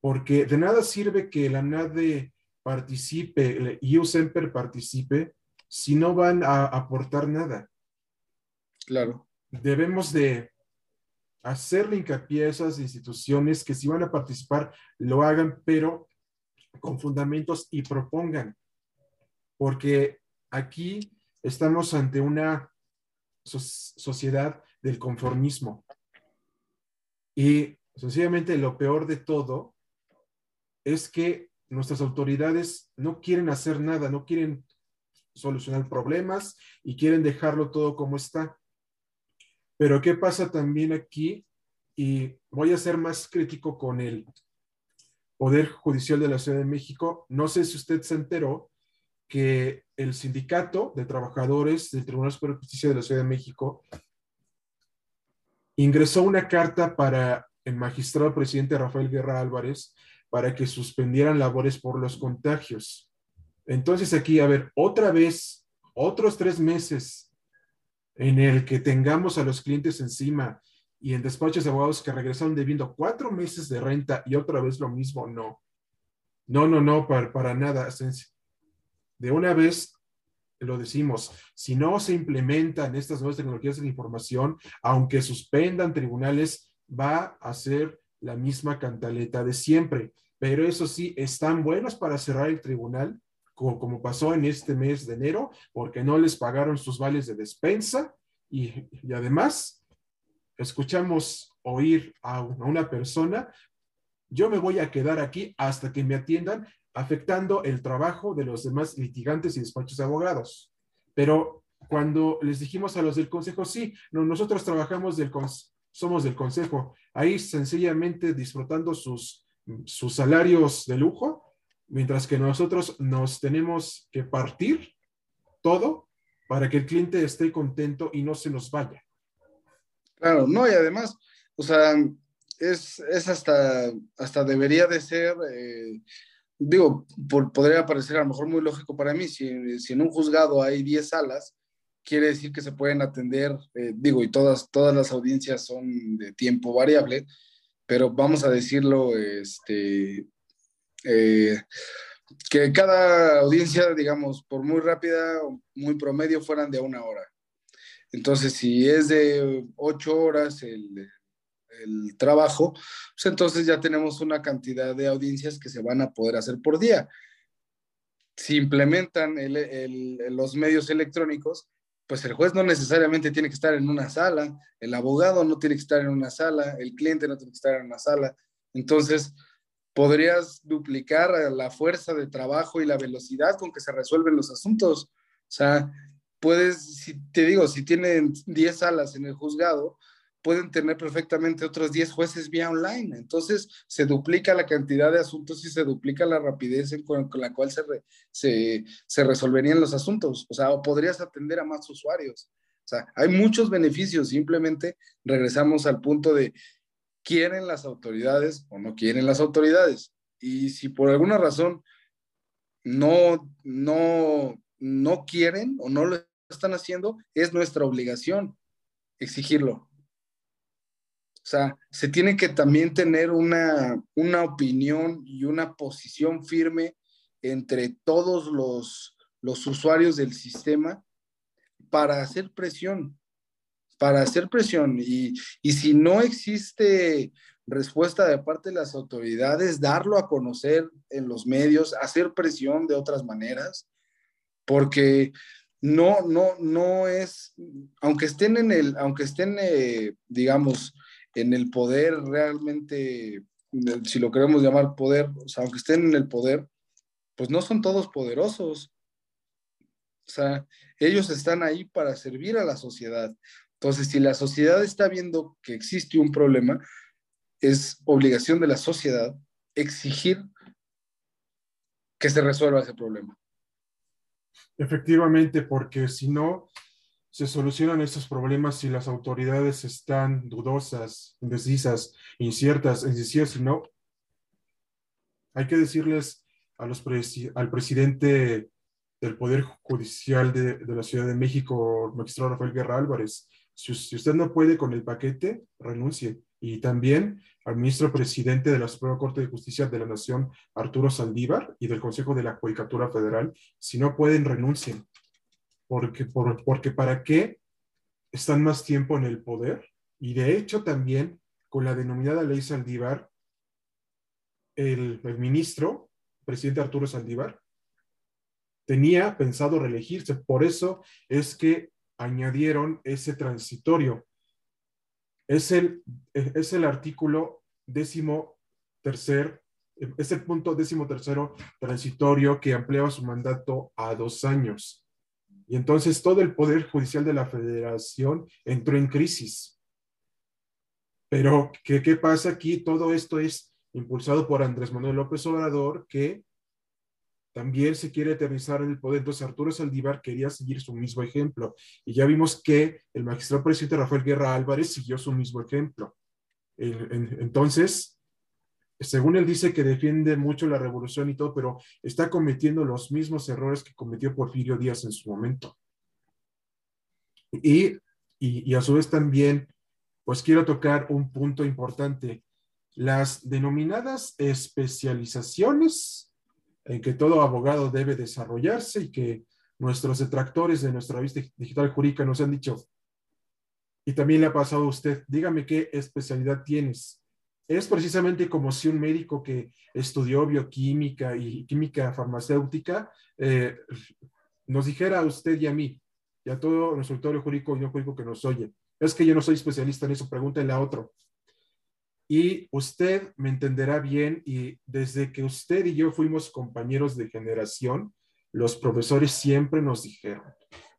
Porque de nada sirve que la NADE participe, el Semper participe, si no van a aportar nada. Claro. Debemos de hacerle hincapié a esas instituciones que si van a participar, lo hagan, pero con fundamentos y propongan. Porque aquí estamos ante una sociedad del conformismo. Y sencillamente lo peor de todo es que nuestras autoridades no quieren hacer nada, no quieren solucionar problemas y quieren dejarlo todo como está. Pero ¿qué pasa también aquí? Y voy a ser más crítico con el Poder Judicial de la Ciudad de México. No sé si usted se enteró que el sindicato de trabajadores del Tribunal Superior de Justicia de la Ciudad de México ingresó una carta para el magistrado presidente Rafael Guerra Álvarez para que suspendieran labores por los contagios. Entonces aquí, a ver, otra vez, otros tres meses en el que tengamos a los clientes encima y en despachos de abogados que regresaron debiendo cuatro meses de renta y otra vez lo mismo, no. No, no, no, para, para nada. De una vez lo decimos, si no se implementan estas nuevas tecnologías de la información, aunque suspendan tribunales, va a ser la misma cantaleta de siempre. Pero eso sí, están buenos para cerrar el tribunal, como, pasó en este mes de enero, porque no les pagaron sus vales de despensa y, además escuchamos oír a una persona, yo me voy a quedar aquí hasta que me atiendan, afectando el trabajo de los demás litigantes y despachos de abogados. Pero cuando les dijimos a los del consejo, sí, nosotros trabajamos del somos del consejo, ahí sencillamente disfrutando sus, sus salarios de lujo, mientras que nosotros nos tenemos que partir todo para que el cliente esté contento y no se nos vaya. Claro, no, y además, o sea, es, hasta, hasta debería de ser, eh, digo, podría parecer a lo mejor muy lógico para mí, si, si en un juzgado hay 10 salas, quiere decir que se pueden atender, eh, digo, y todas, todas las audiencias son de tiempo variable, pero vamos a decirlo, este, eh, que cada audiencia, digamos, por muy rápida o muy promedio, fueran de una hora. Entonces, si es de ocho horas el, el trabajo, pues entonces ya tenemos una cantidad de audiencias que se van a poder hacer por día. Si implementan los medios electrónicos, pues el juez no necesariamente tiene que estar en una sala, el abogado no tiene que estar en una sala, el cliente no tiene que estar en una sala. Entonces, podrías duplicar la fuerza de trabajo y la velocidad con que se resuelven los asuntos. O sea, puedes, si te digo, si tienen 10 salas en el juzgado, pueden tener perfectamente otros 10 jueces vía online. Entonces, se duplica la cantidad de asuntos y se duplica la rapidez con, la cual se, se, resolverían los asuntos. O sea, o podrías atender a más usuarios. O sea, hay muchos beneficios. Simplemente regresamos al punto de, ¿quieren las autoridades o no quieren las autoridades? Y si por alguna razón no, no, no quieren o no lo están haciendo, es nuestra obligación exigirlo. Sea, se tiene que también tener una, una opinión y una posición firme entre todos los, los usuarios del sistema para hacer presión, para hacer presión. Y, y, si no existe respuesta de parte de las autoridades, darlo a conocer en los medios, hacer presión de otras maneras, porque no, no, no es, aunque estén en el, aunque estén, eh, digamos, en el poder realmente, si lo queremos llamar poder, o sea, aunque estén en el poder, pues no son todos poderosos. O sea, ellos están ahí para servir a la sociedad. Entonces, si la sociedad está viendo que existe un problema, es obligación de la sociedad exigir que se resuelva ese problema. Efectivamente, porque si no, se solucionan estos problemas si las autoridades están dudosas, indecisas, inciertas, en si no. Hay que decirles al presidente del Poder Judicial de, la Ciudad de México, magistrado Rafael Guerra Álvarez. Si, usted no puede con el paquete, renuncie. Y también al ministro presidente de la Suprema Corte de Justicia de la Nación, Arturo Saldívar, y del Consejo de la Judicatura Federal, si no pueden, renuncien. Porque, porque para qué están más tiempo en el poder. Y de hecho también con la denominada ley Saldívar, el, el ministro, presidente Arturo Saldívar, tenía pensado reelegirse. Por eso es que añadieron ese transitorio. Es el, es el artículo décimo tercer, es el punto décimo tercero transitorio que ampliaba su mandato a dos años. Y entonces todo el Poder Judicial de la Federación entró en crisis. Pero, ¿qué, qué pasa aquí? Todo esto es impulsado por Andrés Manuel López Obrador, que también se quiere eternizar en el poder. Entonces Arturo Saldívar quería seguir su mismo ejemplo. Y ya vimos que el magistrado presidente Rafael Guerra Álvarez siguió su mismo ejemplo. Entonces, según él dice que defiende mucho la revolución y todo, pero está cometiendo los mismos errores que cometió Porfirio Díaz en su momento. Y, y, y a su vez también, pues quiero tocar un punto importante. Las denominadas especializaciones en que todo abogado debe desarrollarse y que nuestros detractores de nuestra vista digital jurídica nos han dicho, y también le ha pasado a usted, dígame qué especialidad tienes. Es precisamente como si un médico que estudió bioquímica y química farmacéutica eh, nos dijera a usted y a mí, y a todo nuestro auditorio jurídico y no jurídico que nos oye, es que yo no soy especialista en eso, pregúntenle a otro. Y usted me entenderá bien y desde que usted y yo fuimos compañeros de generación, los profesores siempre nos dijeron,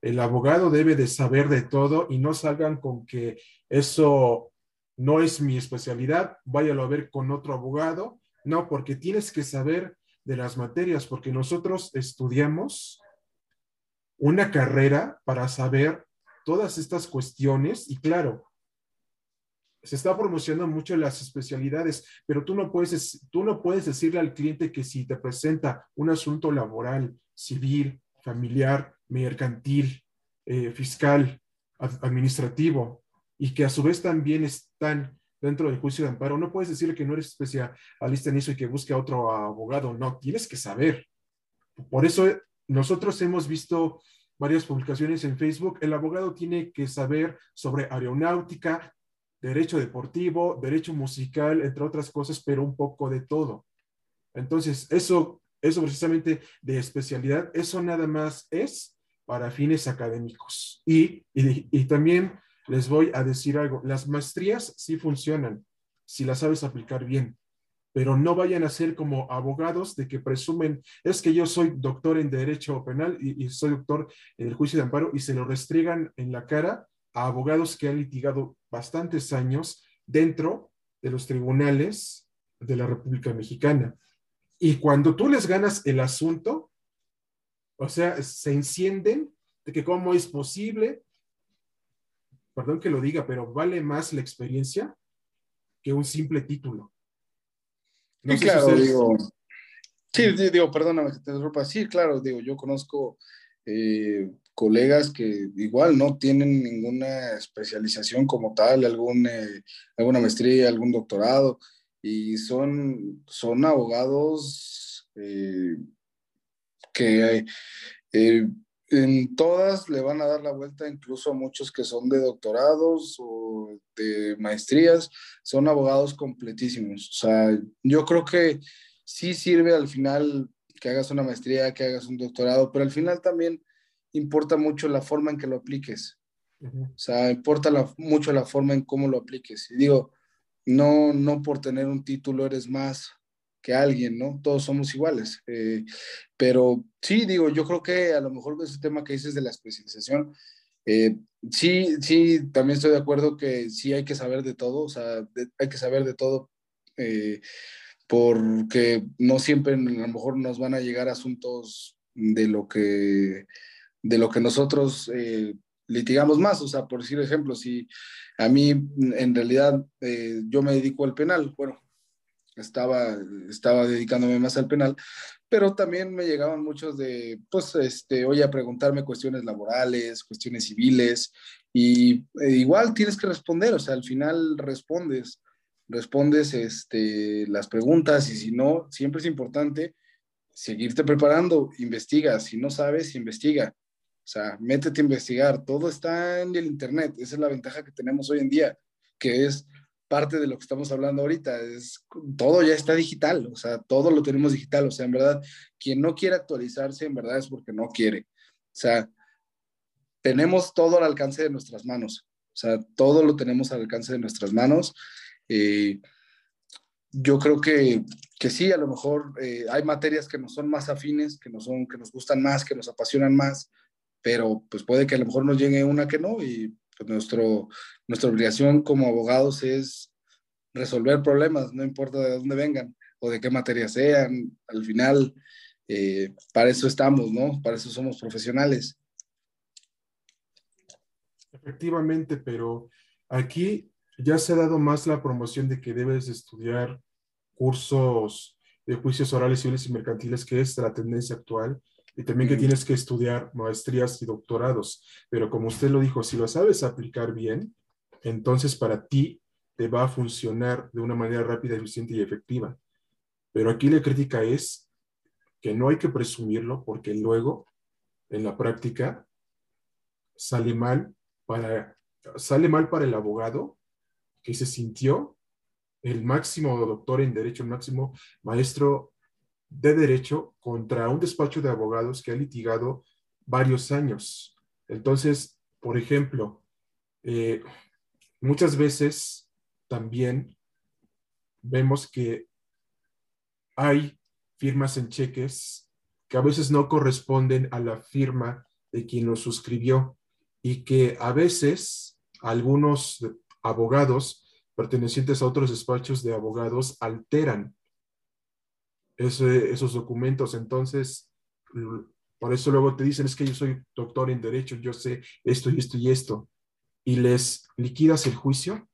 el abogado debe de saber de todo y no salgan con que eso no es mi especialidad, váyalo a ver con otro abogado. No, porque tienes que saber de las materias, porque nosotros estudiamos una carrera para saber todas estas cuestiones y claro, se está promocionando mucho las especialidades, pero tú no puedes, tú no puedes decirle al cliente que si te presenta un asunto laboral, civil, familiar, mercantil, eh, fiscal, administrativo, y que a su vez también están dentro del juicio de amparo, no puedes decirle que no eres especialista en eso y que busque a otro abogado, no, tienes que saber. Por eso nosotros hemos visto varias publicaciones en Facebook, el abogado tiene que saber sobre aeronáutica, derecho deportivo, derecho musical, entre otras cosas, pero un poco de todo. Entonces, eso, eso precisamente de especialidad, eso nada más es para fines académicos. Y, y, también les voy a decir algo, las maestrías sí funcionan, si las sabes aplicar bien, pero no vayan a ser como abogados de que presumen, es que yo soy doctor en derecho penal y, soy doctor en el juicio de amparo y se lo restriegan en la cara a abogados que han litigado bastantes años dentro de los tribunales de la República Mexicana. Y cuando tú les ganas el asunto, o sea, se encienden de que cómo es posible, perdón que lo diga, pero vale más la experiencia que un simple título. sí, claro, digo, sí, digo, perdóname que te interrumpa, sí, claro, digo, yo conozco eh, colegas que igual no tienen ninguna especialización como tal, algún, eh, alguna maestría, algún doctorado, y son, son abogados eh, que eh, en todas le van a dar la vuelta, incluso a muchos que son de doctorados o de maestrías, son abogados completísimos. O sea, yo creo que sí sirve al final que hagas una maestría, que hagas un doctorado, pero al final también importa mucho la forma en que lo apliques. O sea, importa mucho la forma en cómo lo apliques. Y digo, no, no por tener un título eres más que alguien, ¿no? Todos somos iguales. Eh, pero sí, digo, yo creo que a lo mejor ese tema que dices de la especialización, eh, sí, sí, también estoy de acuerdo que sí hay que saber de todo, o sea, hay que saber de todo, eh, porque no siempre a lo mejor nos van a llegar asuntos de lo que de lo que nosotros litigamos más. O sea, por decir ejemplo, si a mí en realidad yo me dedico al penal, bueno, estaba, estaba dedicándome más al penal, pero también me llegaban muchos de, pues, este, oye, a preguntarme cuestiones laborales, cuestiones civiles, y e igual tienes que responder, o sea, al final respondes, respondes este, las preguntas, y si no, siempre es importante seguirte preparando, investiga, si no sabes, investiga, o sea, métete a investigar, todo está en el Internet, esa es la ventaja que tenemos hoy en día, que es parte de lo que estamos hablando ahorita, es todo ya está digital, o sea, todo lo tenemos digital, o sea, en verdad, quien no quiere actualizarse, en verdad es porque no quiere. O sea, tenemos todo al alcance de nuestras manos, o sea, todo lo tenemos al alcance de nuestras manos. Eh, yo creo que, que, sí, a lo mejor eh, hay materias que nos son más afines, que nos, son, que nos gustan más, que nos apasionan más, pero pues puede que a lo mejor nos llegue una que no y pues nuestro, nuestra obligación como abogados es resolver problemas, no importa de dónde vengan o de qué materia sean, al final eh, para eso estamos, ¿no? Para eso somos profesionales. Efectivamente, pero aquí ya se ha dado más la promoción de que debes estudiar cursos de juicios orales, civiles y mercantiles, que es la tendencia actual, y también que tienes que estudiar maestrías y doctorados. Pero como usted lo dijo, si lo sabes aplicar bien, entonces para ti te va a funcionar de una manera rápida, eficiente y efectiva. Pero aquí la crítica es que no hay que presumirlo porque luego en la práctica sale mal para, sale mal para el abogado que se sintió el máximo doctor en derecho, el máximo maestro de derecho contra un despacho de abogados que ha litigado varios años. Entonces, por ejemplo, eh, muchas veces también vemos que hay firmas en cheques que a veces no corresponden a la firma de quien los suscribió y que a veces algunos abogados pertenecientes a otros despachos de abogados alteran esos documentos. Entonces, por eso luego te dicen, es que yo soy doctor en derecho, yo sé esto y esto y esto. Y les liquidas el juicio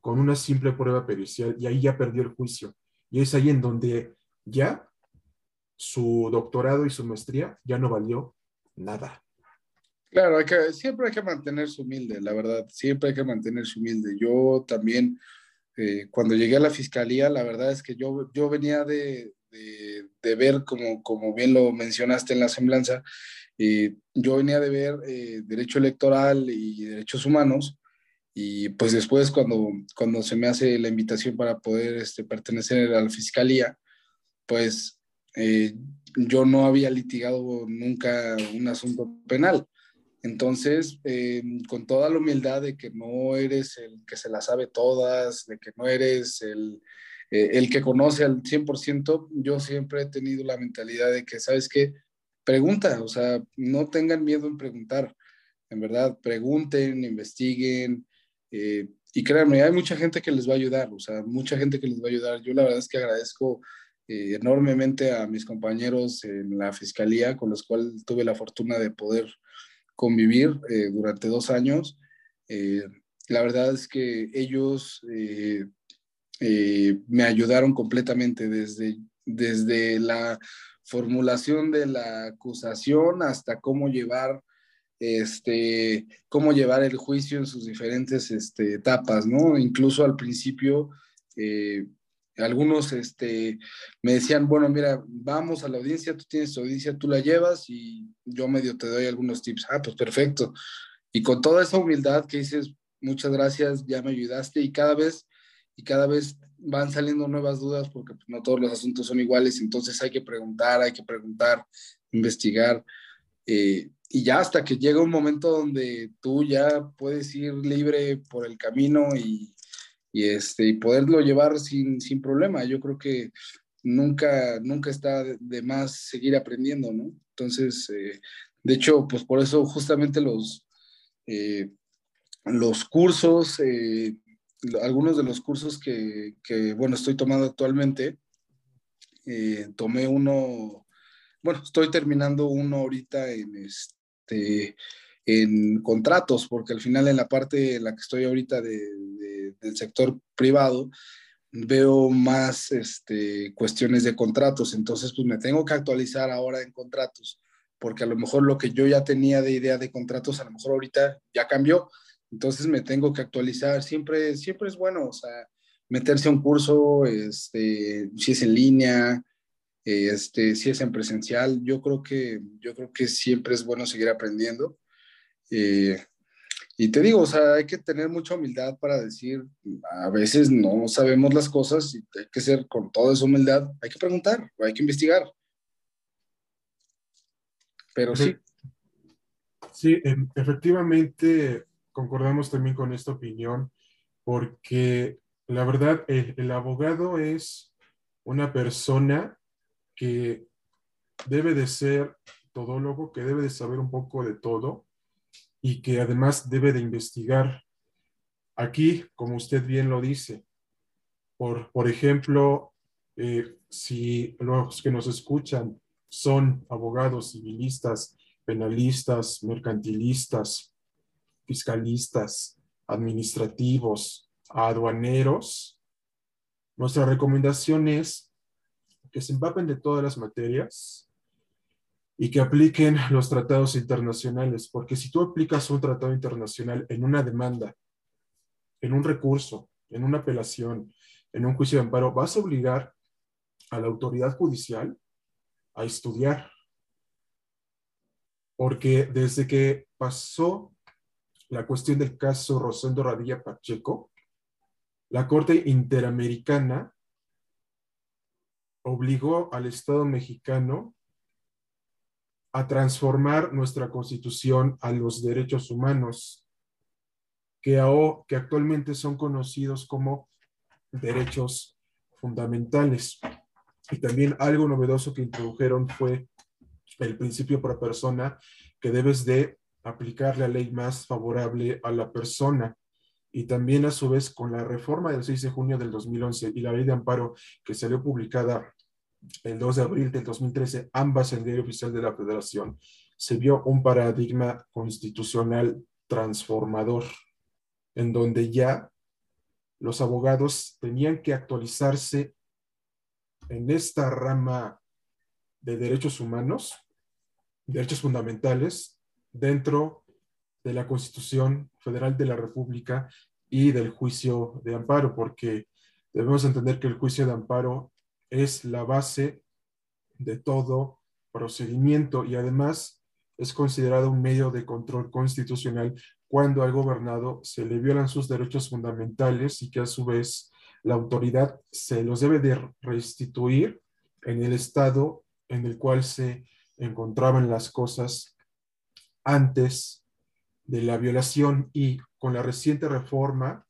con una simple prueba pericial y ahí ya perdió el juicio. Y es ahí en donde ya su doctorado y su maestría ya no valió nada. Claro, hay que, siempre hay que mantenerse humilde, la verdad, siempre hay que mantenerse humilde. Yo también, eh, cuando llegué a la fiscalía, la verdad es que yo, yo venía de, de, ver, como, como bien lo mencionaste en la semblanza, eh, yo venía de ver eh, derecho electoral y derechos humanos, y pues después cuando, cuando se me hace la invitación para poder este, pertenecer a la fiscalía, pues eh, yo no había litigado nunca un asunto penal. Entonces, con toda la humildad de que no eres el que se la sabe todas, de que no eres el, eh, el que conoce al 100%, yo siempre he tenido la mentalidad de que, ¿sabes qué? Pregunta, o sea, no tengan miedo en preguntar, en verdad, pregunten, investiguen, eh, y créanme, hay mucha gente que les va a ayudar, o sea, mucha gente que les va a ayudar. Yo la verdad es que agradezco eh, enormemente a mis compañeros en la fiscalía, con los cuales tuve la fortuna de poder convivir durante dos años. la verdad es que ellos eh, me ayudaron completamente desde, desde la formulación de la acusación hasta cómo llevar este, cómo llevar el juicio en sus diferentes este, etapas, ¿no? Incluso al principio, eh, algunos este, me decían, bueno, mira, vamos a la audiencia, tú tienes tu audiencia, tú la llevas y yo medio te doy algunos tips. Ah, pues perfecto. Y con toda esa humildad que dices, muchas gracias, ya me ayudaste y cada vez y cada vez van saliendo nuevas dudas porque pues, no todos los asuntos son iguales, entonces hay que preguntar, hay que preguntar, investigar, eh, y ya hasta que llega un momento donde tú ya puedes ir libre por el camino y, y este, y poderlo llevar sin, sin, problema. Yo creo que nunca, nunca está de más seguir aprendiendo, ¿no? Entonces, eh, de hecho, pues por eso justamente los, eh, los cursos algunos de los cursos que, bueno, estoy tomando actualmente, eh, tomé uno, bueno, estoy terminando uno ahorita en, este, en contratos, porque al final en la parte en la que estoy ahorita del sector privado, veo más este, cuestiones de contratos, entonces pues me tengo que actualizar ahora en contratos, porque a lo mejor lo que yo ya tenía de idea de contratos, a lo mejor ahorita ya cambió, entonces me tengo que actualizar, siempre, siempre es bueno, o sea, meterse a un curso, este, si es en línea, este, si es en presencial, yo creo que, yo creo que siempre es bueno seguir aprendiendo. Eh, y te digo, o sea, hay que tener mucha humildad para decir, a veces no sabemos las cosas y hay que ser con toda esa humildad, hay que preguntar, hay que investigar. Pero sí. Sí, em, efectivamente concordamos también con esta opinión, porque la verdad, el, abogado es una persona que debe de ser todólogo, que debe de saber un poco de todo, y que además debe de investigar. Aquí, como usted bien lo dice, por, por ejemplo, eh, si los que nos escuchan son abogados civilistas, penalistas, mercantilistas, fiscalistas, administrativos, aduaneros, nuestra recomendación es que se empapen de todas las materias, y que apliquen los tratados internacionales, porque si tú aplicas un tratado internacional en una demanda, en un recurso, en una apelación, en un juicio de amparo, vas a obligar a la autoridad judicial a estudiar. Porque desde que pasó la cuestión del caso Rosendo Radilla Pacheco, la Corte Interamericana obligó al Estado mexicano a transformar nuestra constitución a los derechos humanos, que, actualmente son conocidos como derechos fundamentales. Y también algo novedoso que introdujeron fue el principio por persona, que debes de aplicar la ley más favorable a la persona. Y también a su vez con la reforma del 6 de junio del 2011 y la ley de amparo que salió publicada el 2 de abril del 2013, ambas en el diario oficial de la Federación, se vio un paradigma constitucional transformador, en donde ya los abogados tenían que actualizarse en esta rama de derechos humanos, derechos fundamentales, dentro de la Constitución Federal de la República y del juicio de amparo, porque debemos entender que el juicio de amparo es la base de todo procedimiento y además es considerado un medio de control constitucional cuando al gobernado se le violan sus derechos fundamentales y que a su vez la autoridad se los debe de restituir en el estado en el cual se encontraban las cosas antes de la violación y con la reciente reforma,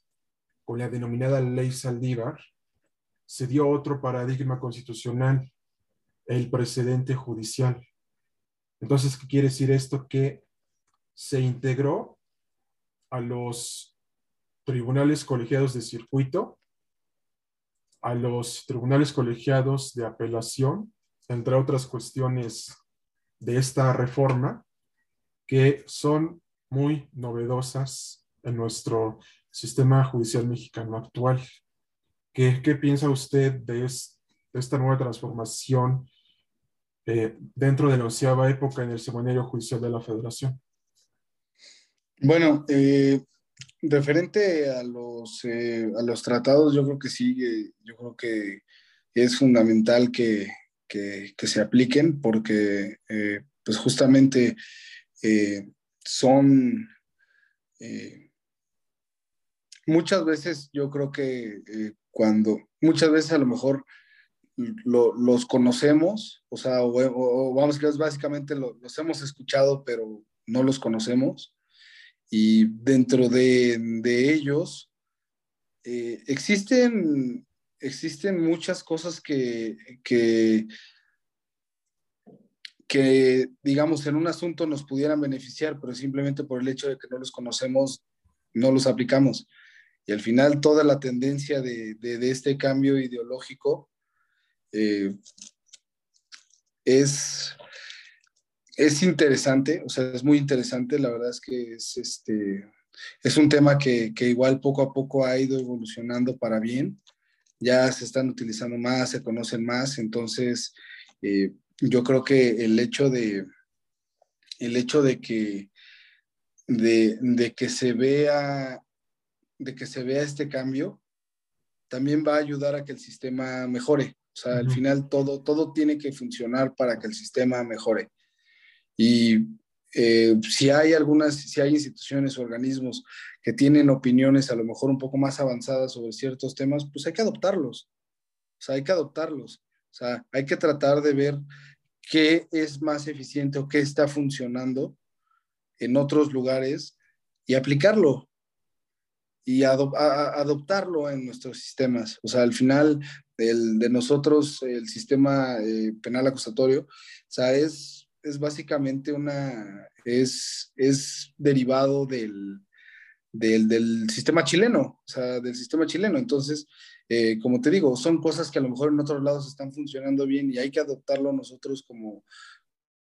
con la denominada ley Saldívar, se dio otro paradigma constitucional, el precedente judicial. Entonces, ¿qué quiere decir esto? Que se integró a los tribunales colegiados de circuito, a los tribunales colegiados de apelación, entre otras cuestiones de esta reforma, que son muy novedosas en nuestro sistema judicial mexicano actual. ¿Qué, piensa usted de, esta nueva transformación eh, dentro de la onceava época en el semanario judicial de la Federación? Bueno, eh, referente a los, eh, a los tratados, yo creo que sí, yo creo que es fundamental que, que, que se apliquen porque pues justamente son muchas veces yo creo que cuando muchas veces a lo mejor los conocemos, o sea, o, vamos que básicamente los hemos escuchado, pero no los conocemos. Y dentro de, ellos eh, existen, existen muchas cosas que, que, que, digamos, en un asunto nos pudieran beneficiar, pero simplemente por el hecho de que no los conocemos, no los aplicamos. Y al final toda la tendencia de, este cambio ideológico eh, es, es interesante, o sea, es muy interesante, la verdad es que es, este, es un tema que, igual poco a poco ha ido evolucionando para bien, ya se están utilizando más, se conocen más, entonces eh, yo creo que el hecho de, el hecho de que, de, que se vea, de que se vea este cambio, también va a ayudar a que el sistema mejore. O sea, al final todo, todo tiene que funcionar para que el sistema mejore. Y eh, si hay algunas, si hay instituciones o organismos que tienen opiniones a lo mejor un poco más avanzadas sobre ciertos temas, pues hay que adoptarlos. O sea, hay que adoptarlos. Sea, hay que tratar de ver qué es más eficiente o qué está funcionando en otros lugares y aplicarlo y adoptarlo en nuestros sistemas. O sea, al final, el de nosotros, el sistema eh, penal acusatorio, o sea, es, es básicamente una, es, es derivado del, del, sistema chileno, o sea, del sistema chileno. Entonces, eh, como te digo, son cosas que a lo mejor en otros lados están funcionando bien y hay que adoptarlo nosotros como,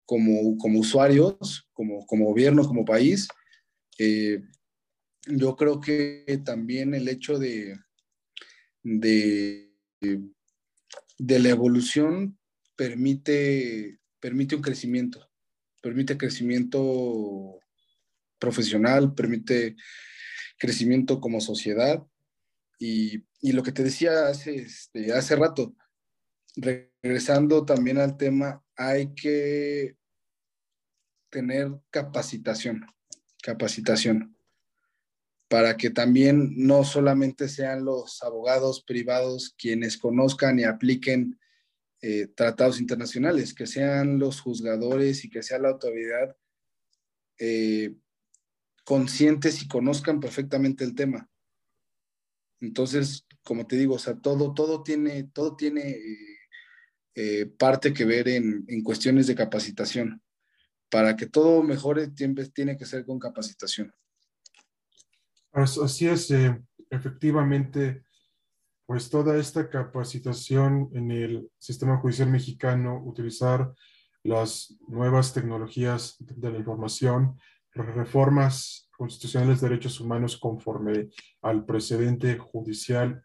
como, como usuarios, como, como gobierno, como país. Eh, yo creo que también el hecho de, de, de la evolución permite, permite un crecimiento, permite crecimiento profesional, permite crecimiento como sociedad. Y, lo que te decía hace, este, hace rato, regresando también al tema, hay que tener capacitación, capacitación, para que también no solamente sean los abogados privados quienes conozcan y apliquen eh, tratados internacionales, que sean los juzgadores y que sea la autoridad eh, conscientes y conozcan perfectamente el tema. Entonces, como te digo, o sea, todo, todo tiene, todo tiene eh, eh, parte que ver en, cuestiones de capacitación. Para que todo mejore, tiene, tiene que ser con capacitación. Así es, eh, efectivamente, pues toda esta capacitación en el sistema judicial mexicano, utilizar las nuevas tecnologías de la información, reformas constitucionales de derechos humanos conforme al precedente judicial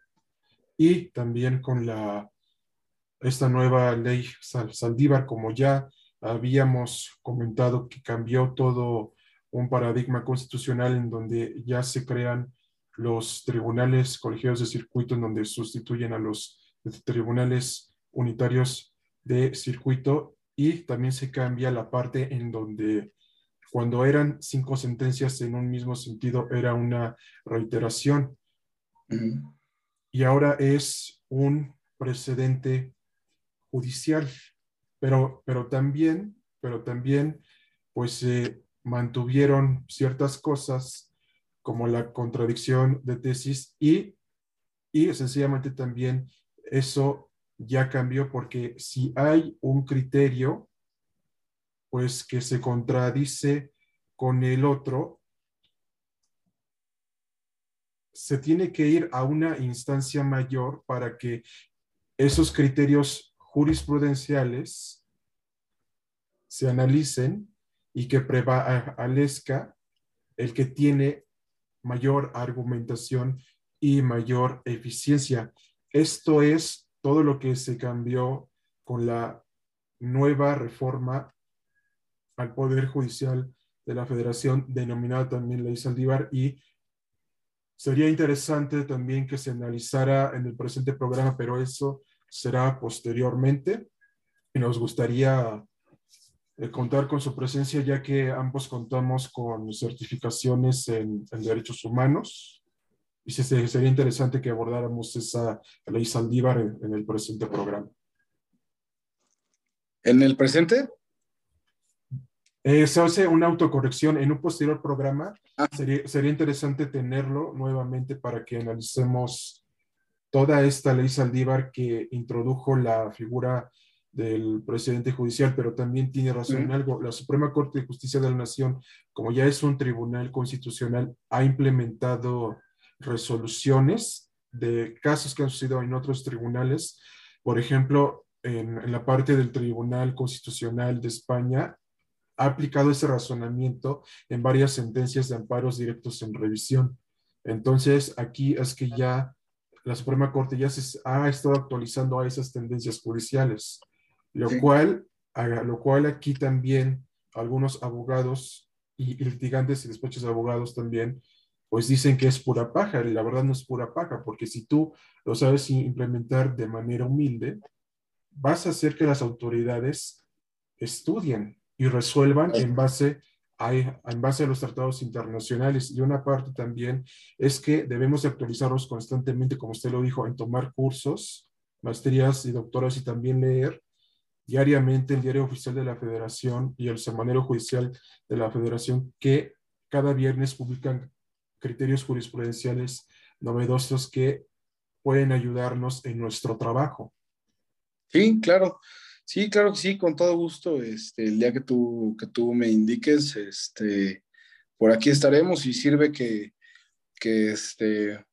y también con la, esta nueva ley Saldívar, como ya habíamos comentado, que cambió todo un paradigma constitucional en donde ya se crean los tribunales colegiados de circuito, en donde sustituyen a los tribunales unitarios de circuito y también se cambia la parte en donde cuando eran cinco sentencias en un mismo sentido, era una reiteración. Y ahora es un precedente judicial. Pero, pero también, pero también, pues se mantuvieron ciertas cosas como la contradicción de tesis y, y sencillamente también eso ya cambió porque si hay un criterio pues que se contradice con el otro, se tiene que ir a una instancia mayor para que esos criterios jurisprudenciales se analicen y que prevalezca el que tiene mayor argumentación y mayor eficiencia. Esto es todo lo que se cambió con la nueva reforma al Poder Judicial de la Federación, denominada también Ley Saldívar, y sería interesante también que se analizara en el presente programa, pero eso será posteriormente. Y nos gustaría eh, contar con su presencia, ya que ambos contamos con certificaciones en, derechos humanos. Y sería interesante que abordáramos esa ley Saldívar en el presente programa. ¿En el presente? Eh, se hace una autocorrección en un posterior programa. Ah. Sería, sería, interesante tenerlo nuevamente para que analicemos toda esta ley Saldívar que introdujo la figura del presidente judicial, pero también tiene razón en algo. La Suprema Corte de Justicia de la Nación, como ya es un tribunal constitucional, ha implementado resoluciones de casos que han sucedido en otros tribunales. Por ejemplo, en, en la parte del Tribunal Constitucional de España, ha aplicado ese razonamiento en varias sentencias de amparos directos en revisión. Entonces, aquí es que ya la Suprema Corte ya se ha estado actualizando a esas tendencias judiciales, lo, cual, lo cual aquí también algunos abogados y, litigantes y despachos de abogados también, pues dicen que es pura paja, y la verdad no es pura paja, porque si tú lo sabes implementar de manera humilde, vas a hacer que las autoridades estudien y resuelvan en base hay, en base a los tratados internacionales. Y una parte también es que debemos actualizarlos constantemente, como usted lo dijo, en tomar cursos, maestrías y doctoras y también leer diariamente el diario oficial de la federación y el semanario judicial de la federación que cada viernes publican criterios jurisprudenciales novedosos que pueden ayudarnos en nuestro trabajo. Sí, claro. Sí, claro que sí, con todo gusto. Este, el día que tú, que tú me indiques, este, por aquí estaremos y sirve que, que, este,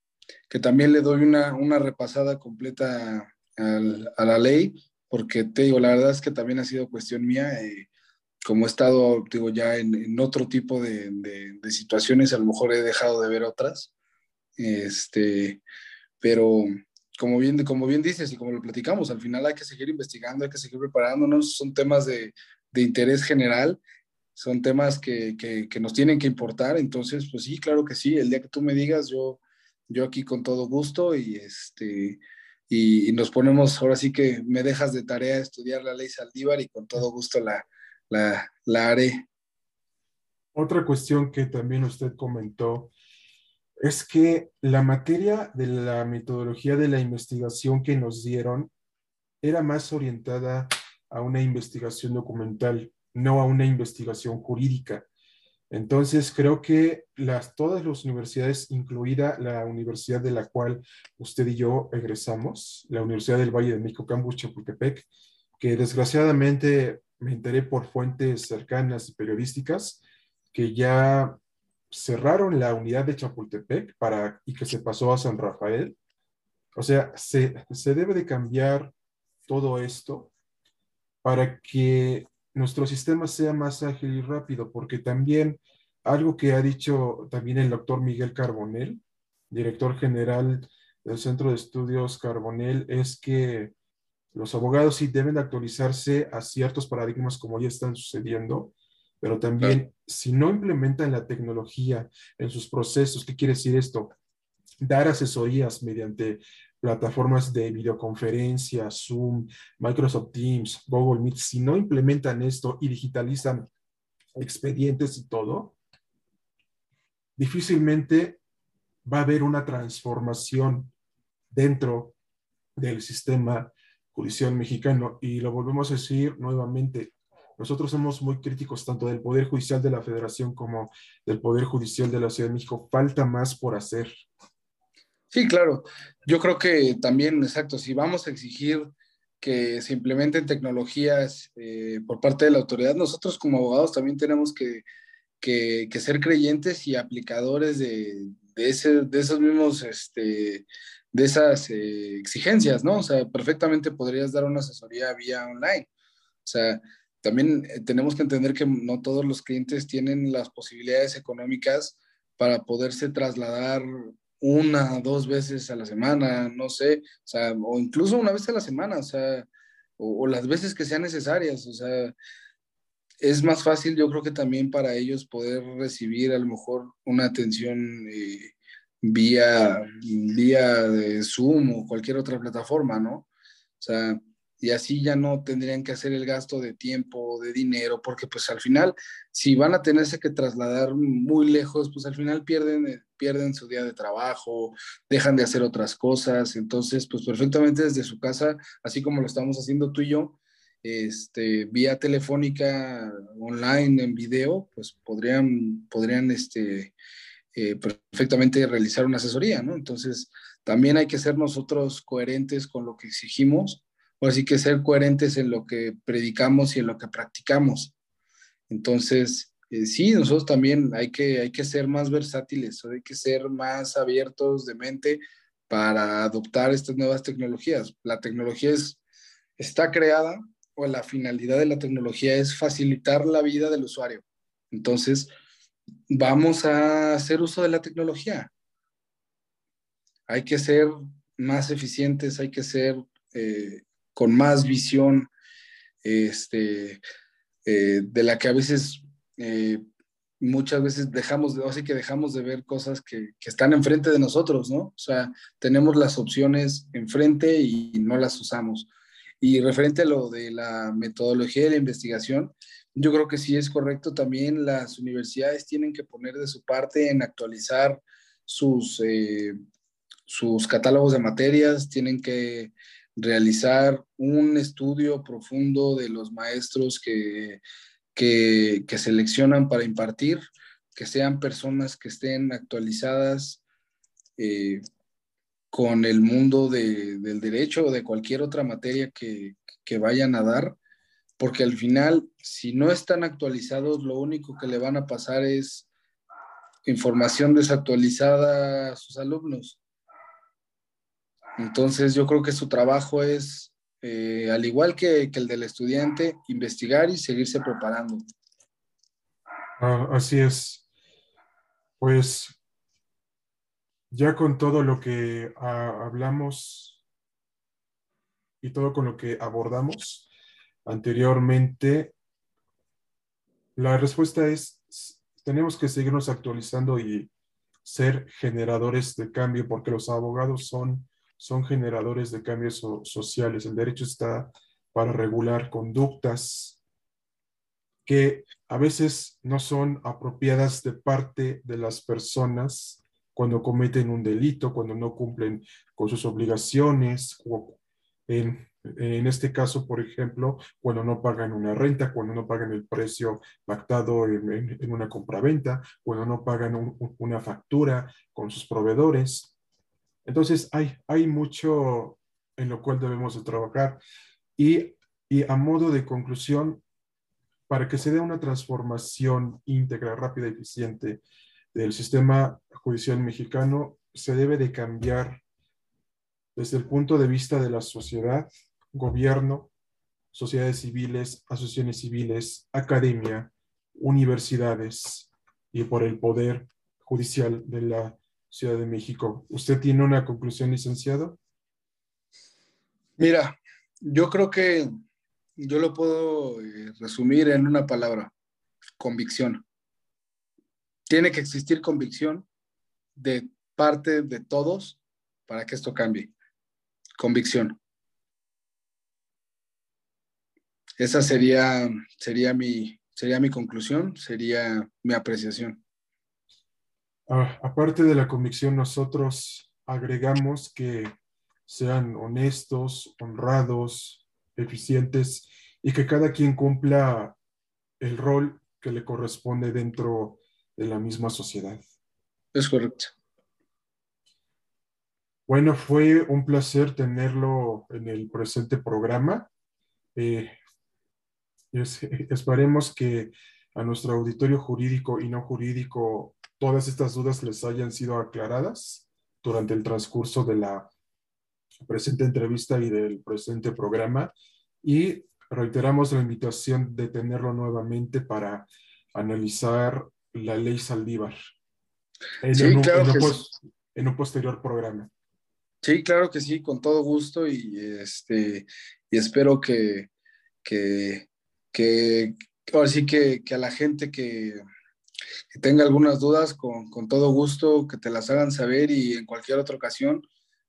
que también le doy una, una repasada completa a la ley, porque te digo, la verdad es que también ha sido cuestión mía. Eh, como he estado, digo, ya en, en otro tipo de, de, de, situaciones, a lo mejor he dejado de ver otras. Este, pero, como bien, como bien dices y como lo platicamos, al final hay que seguir investigando, hay que seguir preparándonos, son temas de, de interés general, son temas que, que, que, nos tienen que importar, entonces, pues sí, claro que sí, el día que tú me digas, yo, yo aquí con todo gusto y, este, y, y nos ponemos, ahora sí que me dejas de tarea estudiar la ley Saldívar y con todo gusto la, la, la haré. Otra cuestión que también usted comentó es que la materia de la metodología de la investigación que nos dieron era más orientada a una investigación documental, no a una investigación jurídica. Entonces, creo que las, todas las universidades, incluida la universidad de la cual usted y yo egresamos, la Universidad del Valle de México, Campus Chapultepec, que desgraciadamente me enteré por fuentes cercanas y periodísticas, que ya cerraron la unidad de Chapultepec para, y que se pasó a San Rafael. O sea, se, se debe de cambiar todo esto para que nuestro sistema sea más ágil y rápido, porque también algo que ha dicho también el doctor Miguel Carbonel, director general del Centro de Estudios Carbonel, es que los abogados sí deben actualizarse a ciertos paradigmas como ya están sucediendo, pero también si no implementan la tecnología en sus procesos, ¿qué quiere decir esto? Dar asesorías mediante plataformas de videoconferencia, Zoom, Microsoft Teams, Google Meet, si no implementan esto y digitalizan expedientes y todo, difícilmente va a haber una transformación dentro del sistema judicial mexicano. Y lo volvemos a decir nuevamente, nosotros somos muy críticos tanto del Poder Judicial de la Federación como del Poder Judicial de la Ciudad de México. Falta más por hacer. Sí, claro. Yo creo que también, exacto, si vamos a exigir que se implementen tecnologías eh, por parte de la autoridad, nosotros como abogados también tenemos que, que, ser creyentes y aplicadores de, de, ese, de esos mismos, este, de esas eh, exigencias, ¿no? O sea, perfectamente podrías dar una asesoría vía online. O sea, también eh, tenemos que entender que no todos los clientes tienen las posibilidades económicas para poderse trasladar una, dos veces a la semana, no sé, o sea, o incluso una vez a la semana, o sea, o, o las veces que sean necesarias, o sea, es más fácil yo creo que también para ellos poder recibir a lo mejor una atención eh, vía, vía de Zoom o cualquier otra plataforma, ¿no? O sea, y así ya no tendrían que hacer el gasto de tiempo, de dinero, porque pues al final, si van a tenerse que trasladar muy lejos, pues al final pierden, eh, pierden su día de trabajo, dejan de hacer otras cosas, entonces pues perfectamente desde su casa, así como lo estamos haciendo tú y yo, este, vía telefónica, online, en video, pues podrían, podrían este, eh, perfectamente realizar una asesoría, ¿no? Entonces, también hay que ser nosotros coherentes con lo que exigimos o así que ser coherentes en lo que predicamos y en lo que practicamos. Entonces, eh, sí, nosotros también hay que, hay que ser más versátiles, hay que ser más abiertos de mente para adoptar estas nuevas tecnologías. La tecnología es, está creada o la finalidad de la tecnología es facilitar la vida del usuario. Entonces, vamos a hacer uso de la tecnología. Hay que ser más eficientes, hay que ser eh, con más visión, este, eh, de la que a veces, eh, muchas veces dejamos de, así que dejamos de ver cosas que, que, están enfrente de nosotros, ¿no? O sea, tenemos las opciones enfrente y no las usamos. Y referente a lo de la metodología de la investigación, yo creo que sí es correcto. También las universidades tienen que poner de su parte en actualizar sus, eh, sus catálogos de materias, tienen que realizar un estudio profundo de los maestros que, que, seleccionan para impartir, que sean personas que estén actualizadas eh, con el mundo del derecho o de cualquier otra materia que, que vayan a dar, porque al final, si no están actualizados, lo único que le van a pasar es información desactualizada a sus alumnos. Entonces yo creo que su trabajo es, eh, al igual que, el del estudiante, investigar y seguirse preparando. Ah, así es. Pues ya con todo lo que ah, hablamos y todo con lo que abordamos anteriormente, la respuesta es, tenemos que seguirnos actualizando y ser generadores de cambio porque los abogados son son generadores de cambios sociales. El derecho está para regular conductas que a veces no son apropiadas de parte de las personas cuando cometen un delito, cuando no cumplen con sus obligaciones, o en, en este caso, por ejemplo, cuando no pagan una renta, cuando no pagan el precio pactado en, en, una compraventa, cuando no pagan una factura con sus proveedores. Entonces, hay, hay mucho en lo cual debemos de trabajar. Y, y a modo de conclusión, para que se dé una transformación íntegra, rápida y eficiente del sistema judicial mexicano, se debe de cambiar desde el punto de vista de la sociedad, gobierno, sociedades civiles, asociaciones civiles, academia, universidades y por el poder judicial de la Ciudad de México. ¿Usted tiene una conclusión, licenciado? Mira, yo creo que yo lo puedo eh, resumir en una palabra, convicción. Tiene que existir convicción de parte de todos para que esto cambie. Convicción. Esa sería, sería, mi, sería mi conclusión, sería mi apreciación. Ah, aparte de la convicción, nosotros agregamos que sean honestos, honrados, eficientes y que cada quien cumpla el rol que le corresponde dentro de la misma sociedad. Es correcto. Bueno, fue un placer tenerlo en el presente programa. Eh, esperemos que a nuestro auditorio jurídico y no jurídico todas estas dudas les hayan sido aclaradas durante el transcurso de la presente entrevista y del presente programa. Y reiteramos la invitación de tenerlo nuevamente para analizar la ley Saldívar en, sí, un, claro en, un, posterior programa. Sí, claro que sí, con todo gusto y, este, y espero que, que, que, que, que a la gente que, que tenga algunas dudas, con, con, todo gusto, que te las hagan saber y en cualquier otra ocasión,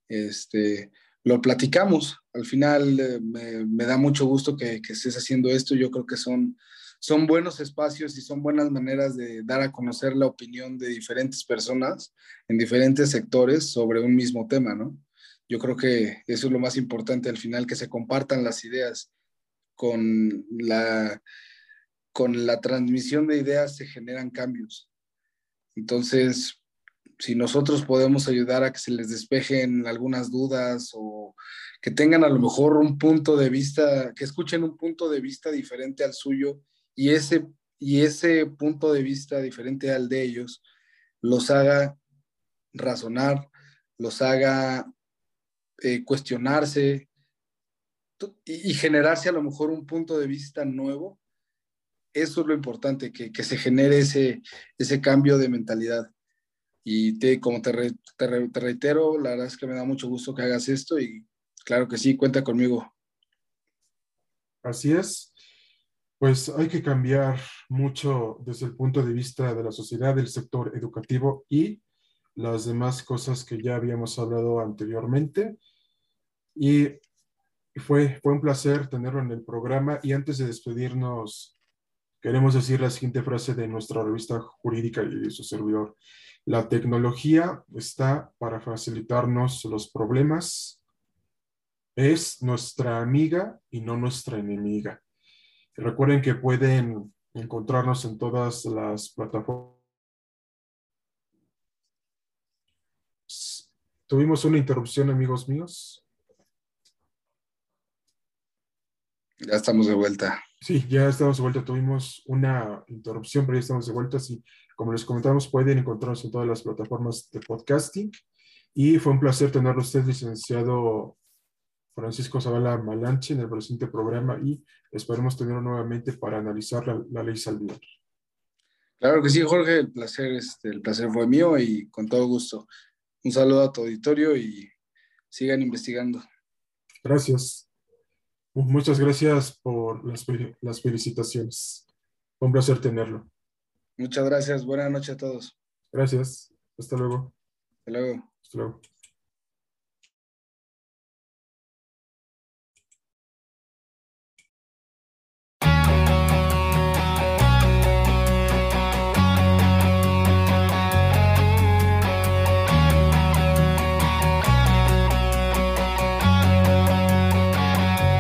este, lo platicamos. Al final eh, me, me, da mucho gusto que, que, estés haciendo esto. Yo creo que son, son buenos espacios y son buenas maneras de dar a conocer la opinión de diferentes personas en diferentes sectores sobre un mismo tema, ¿no? Yo creo que eso es lo más importante al final, que se compartan las ideas con la con la transmisión de ideas se generan cambios. Entonces, si nosotros podemos ayudar a que se les despejen algunas dudas o que tengan a lo mejor un punto de vista, que escuchen un punto de vista diferente al suyo y ese, y ese punto de vista diferente al de ellos los haga razonar, los haga eh, cuestionarse y generarse a lo mejor un punto de vista nuevo, eso es lo importante, que, se genere ese, ese cambio de mentalidad. Y te, como te, te, reitero, la verdad es que me da mucho gusto que hagas esto y claro que sí, cuenta conmigo. Así es. Pues hay que cambiar mucho desde el punto de vista de la sociedad, del sector educativo y las demás cosas que ya habíamos hablado anteriormente. Y fue, fue un placer tenerlo en el programa. Y antes de despedirnos, queremos decir la siguiente frase de nuestra revista jurídica y de su servidor. La tecnología está para facilitarnos los problemas. Es nuestra amiga y no nuestra enemiga. Recuerden que pueden encontrarnos en todas las plataformas. Tuvimos una interrupción, amigos míos. Ya estamos de vuelta. Sí, ya estamos de vuelta. Tuvimos una interrupción, pero ya estamos de vuelta. Sí, como les comentamos, pueden encontrarnos en todas las plataformas de podcasting. Y fue un placer tenerlo usted, licenciado Francisco Zavala Malanche, en el presente programa y esperemos tenerlo nuevamente para analizar la, ley Saldivar. Claro que sí, Jorge, el placer, este, el placer fue mío y con todo gusto. Un saludo a tu auditorio y sigan investigando. Gracias. Muchas gracias por las, las felicitaciones. un placer tenerlo. Muchas gracias. Buenas noches a todos. Gracias. Hasta luego. Hasta luego. Hasta luego.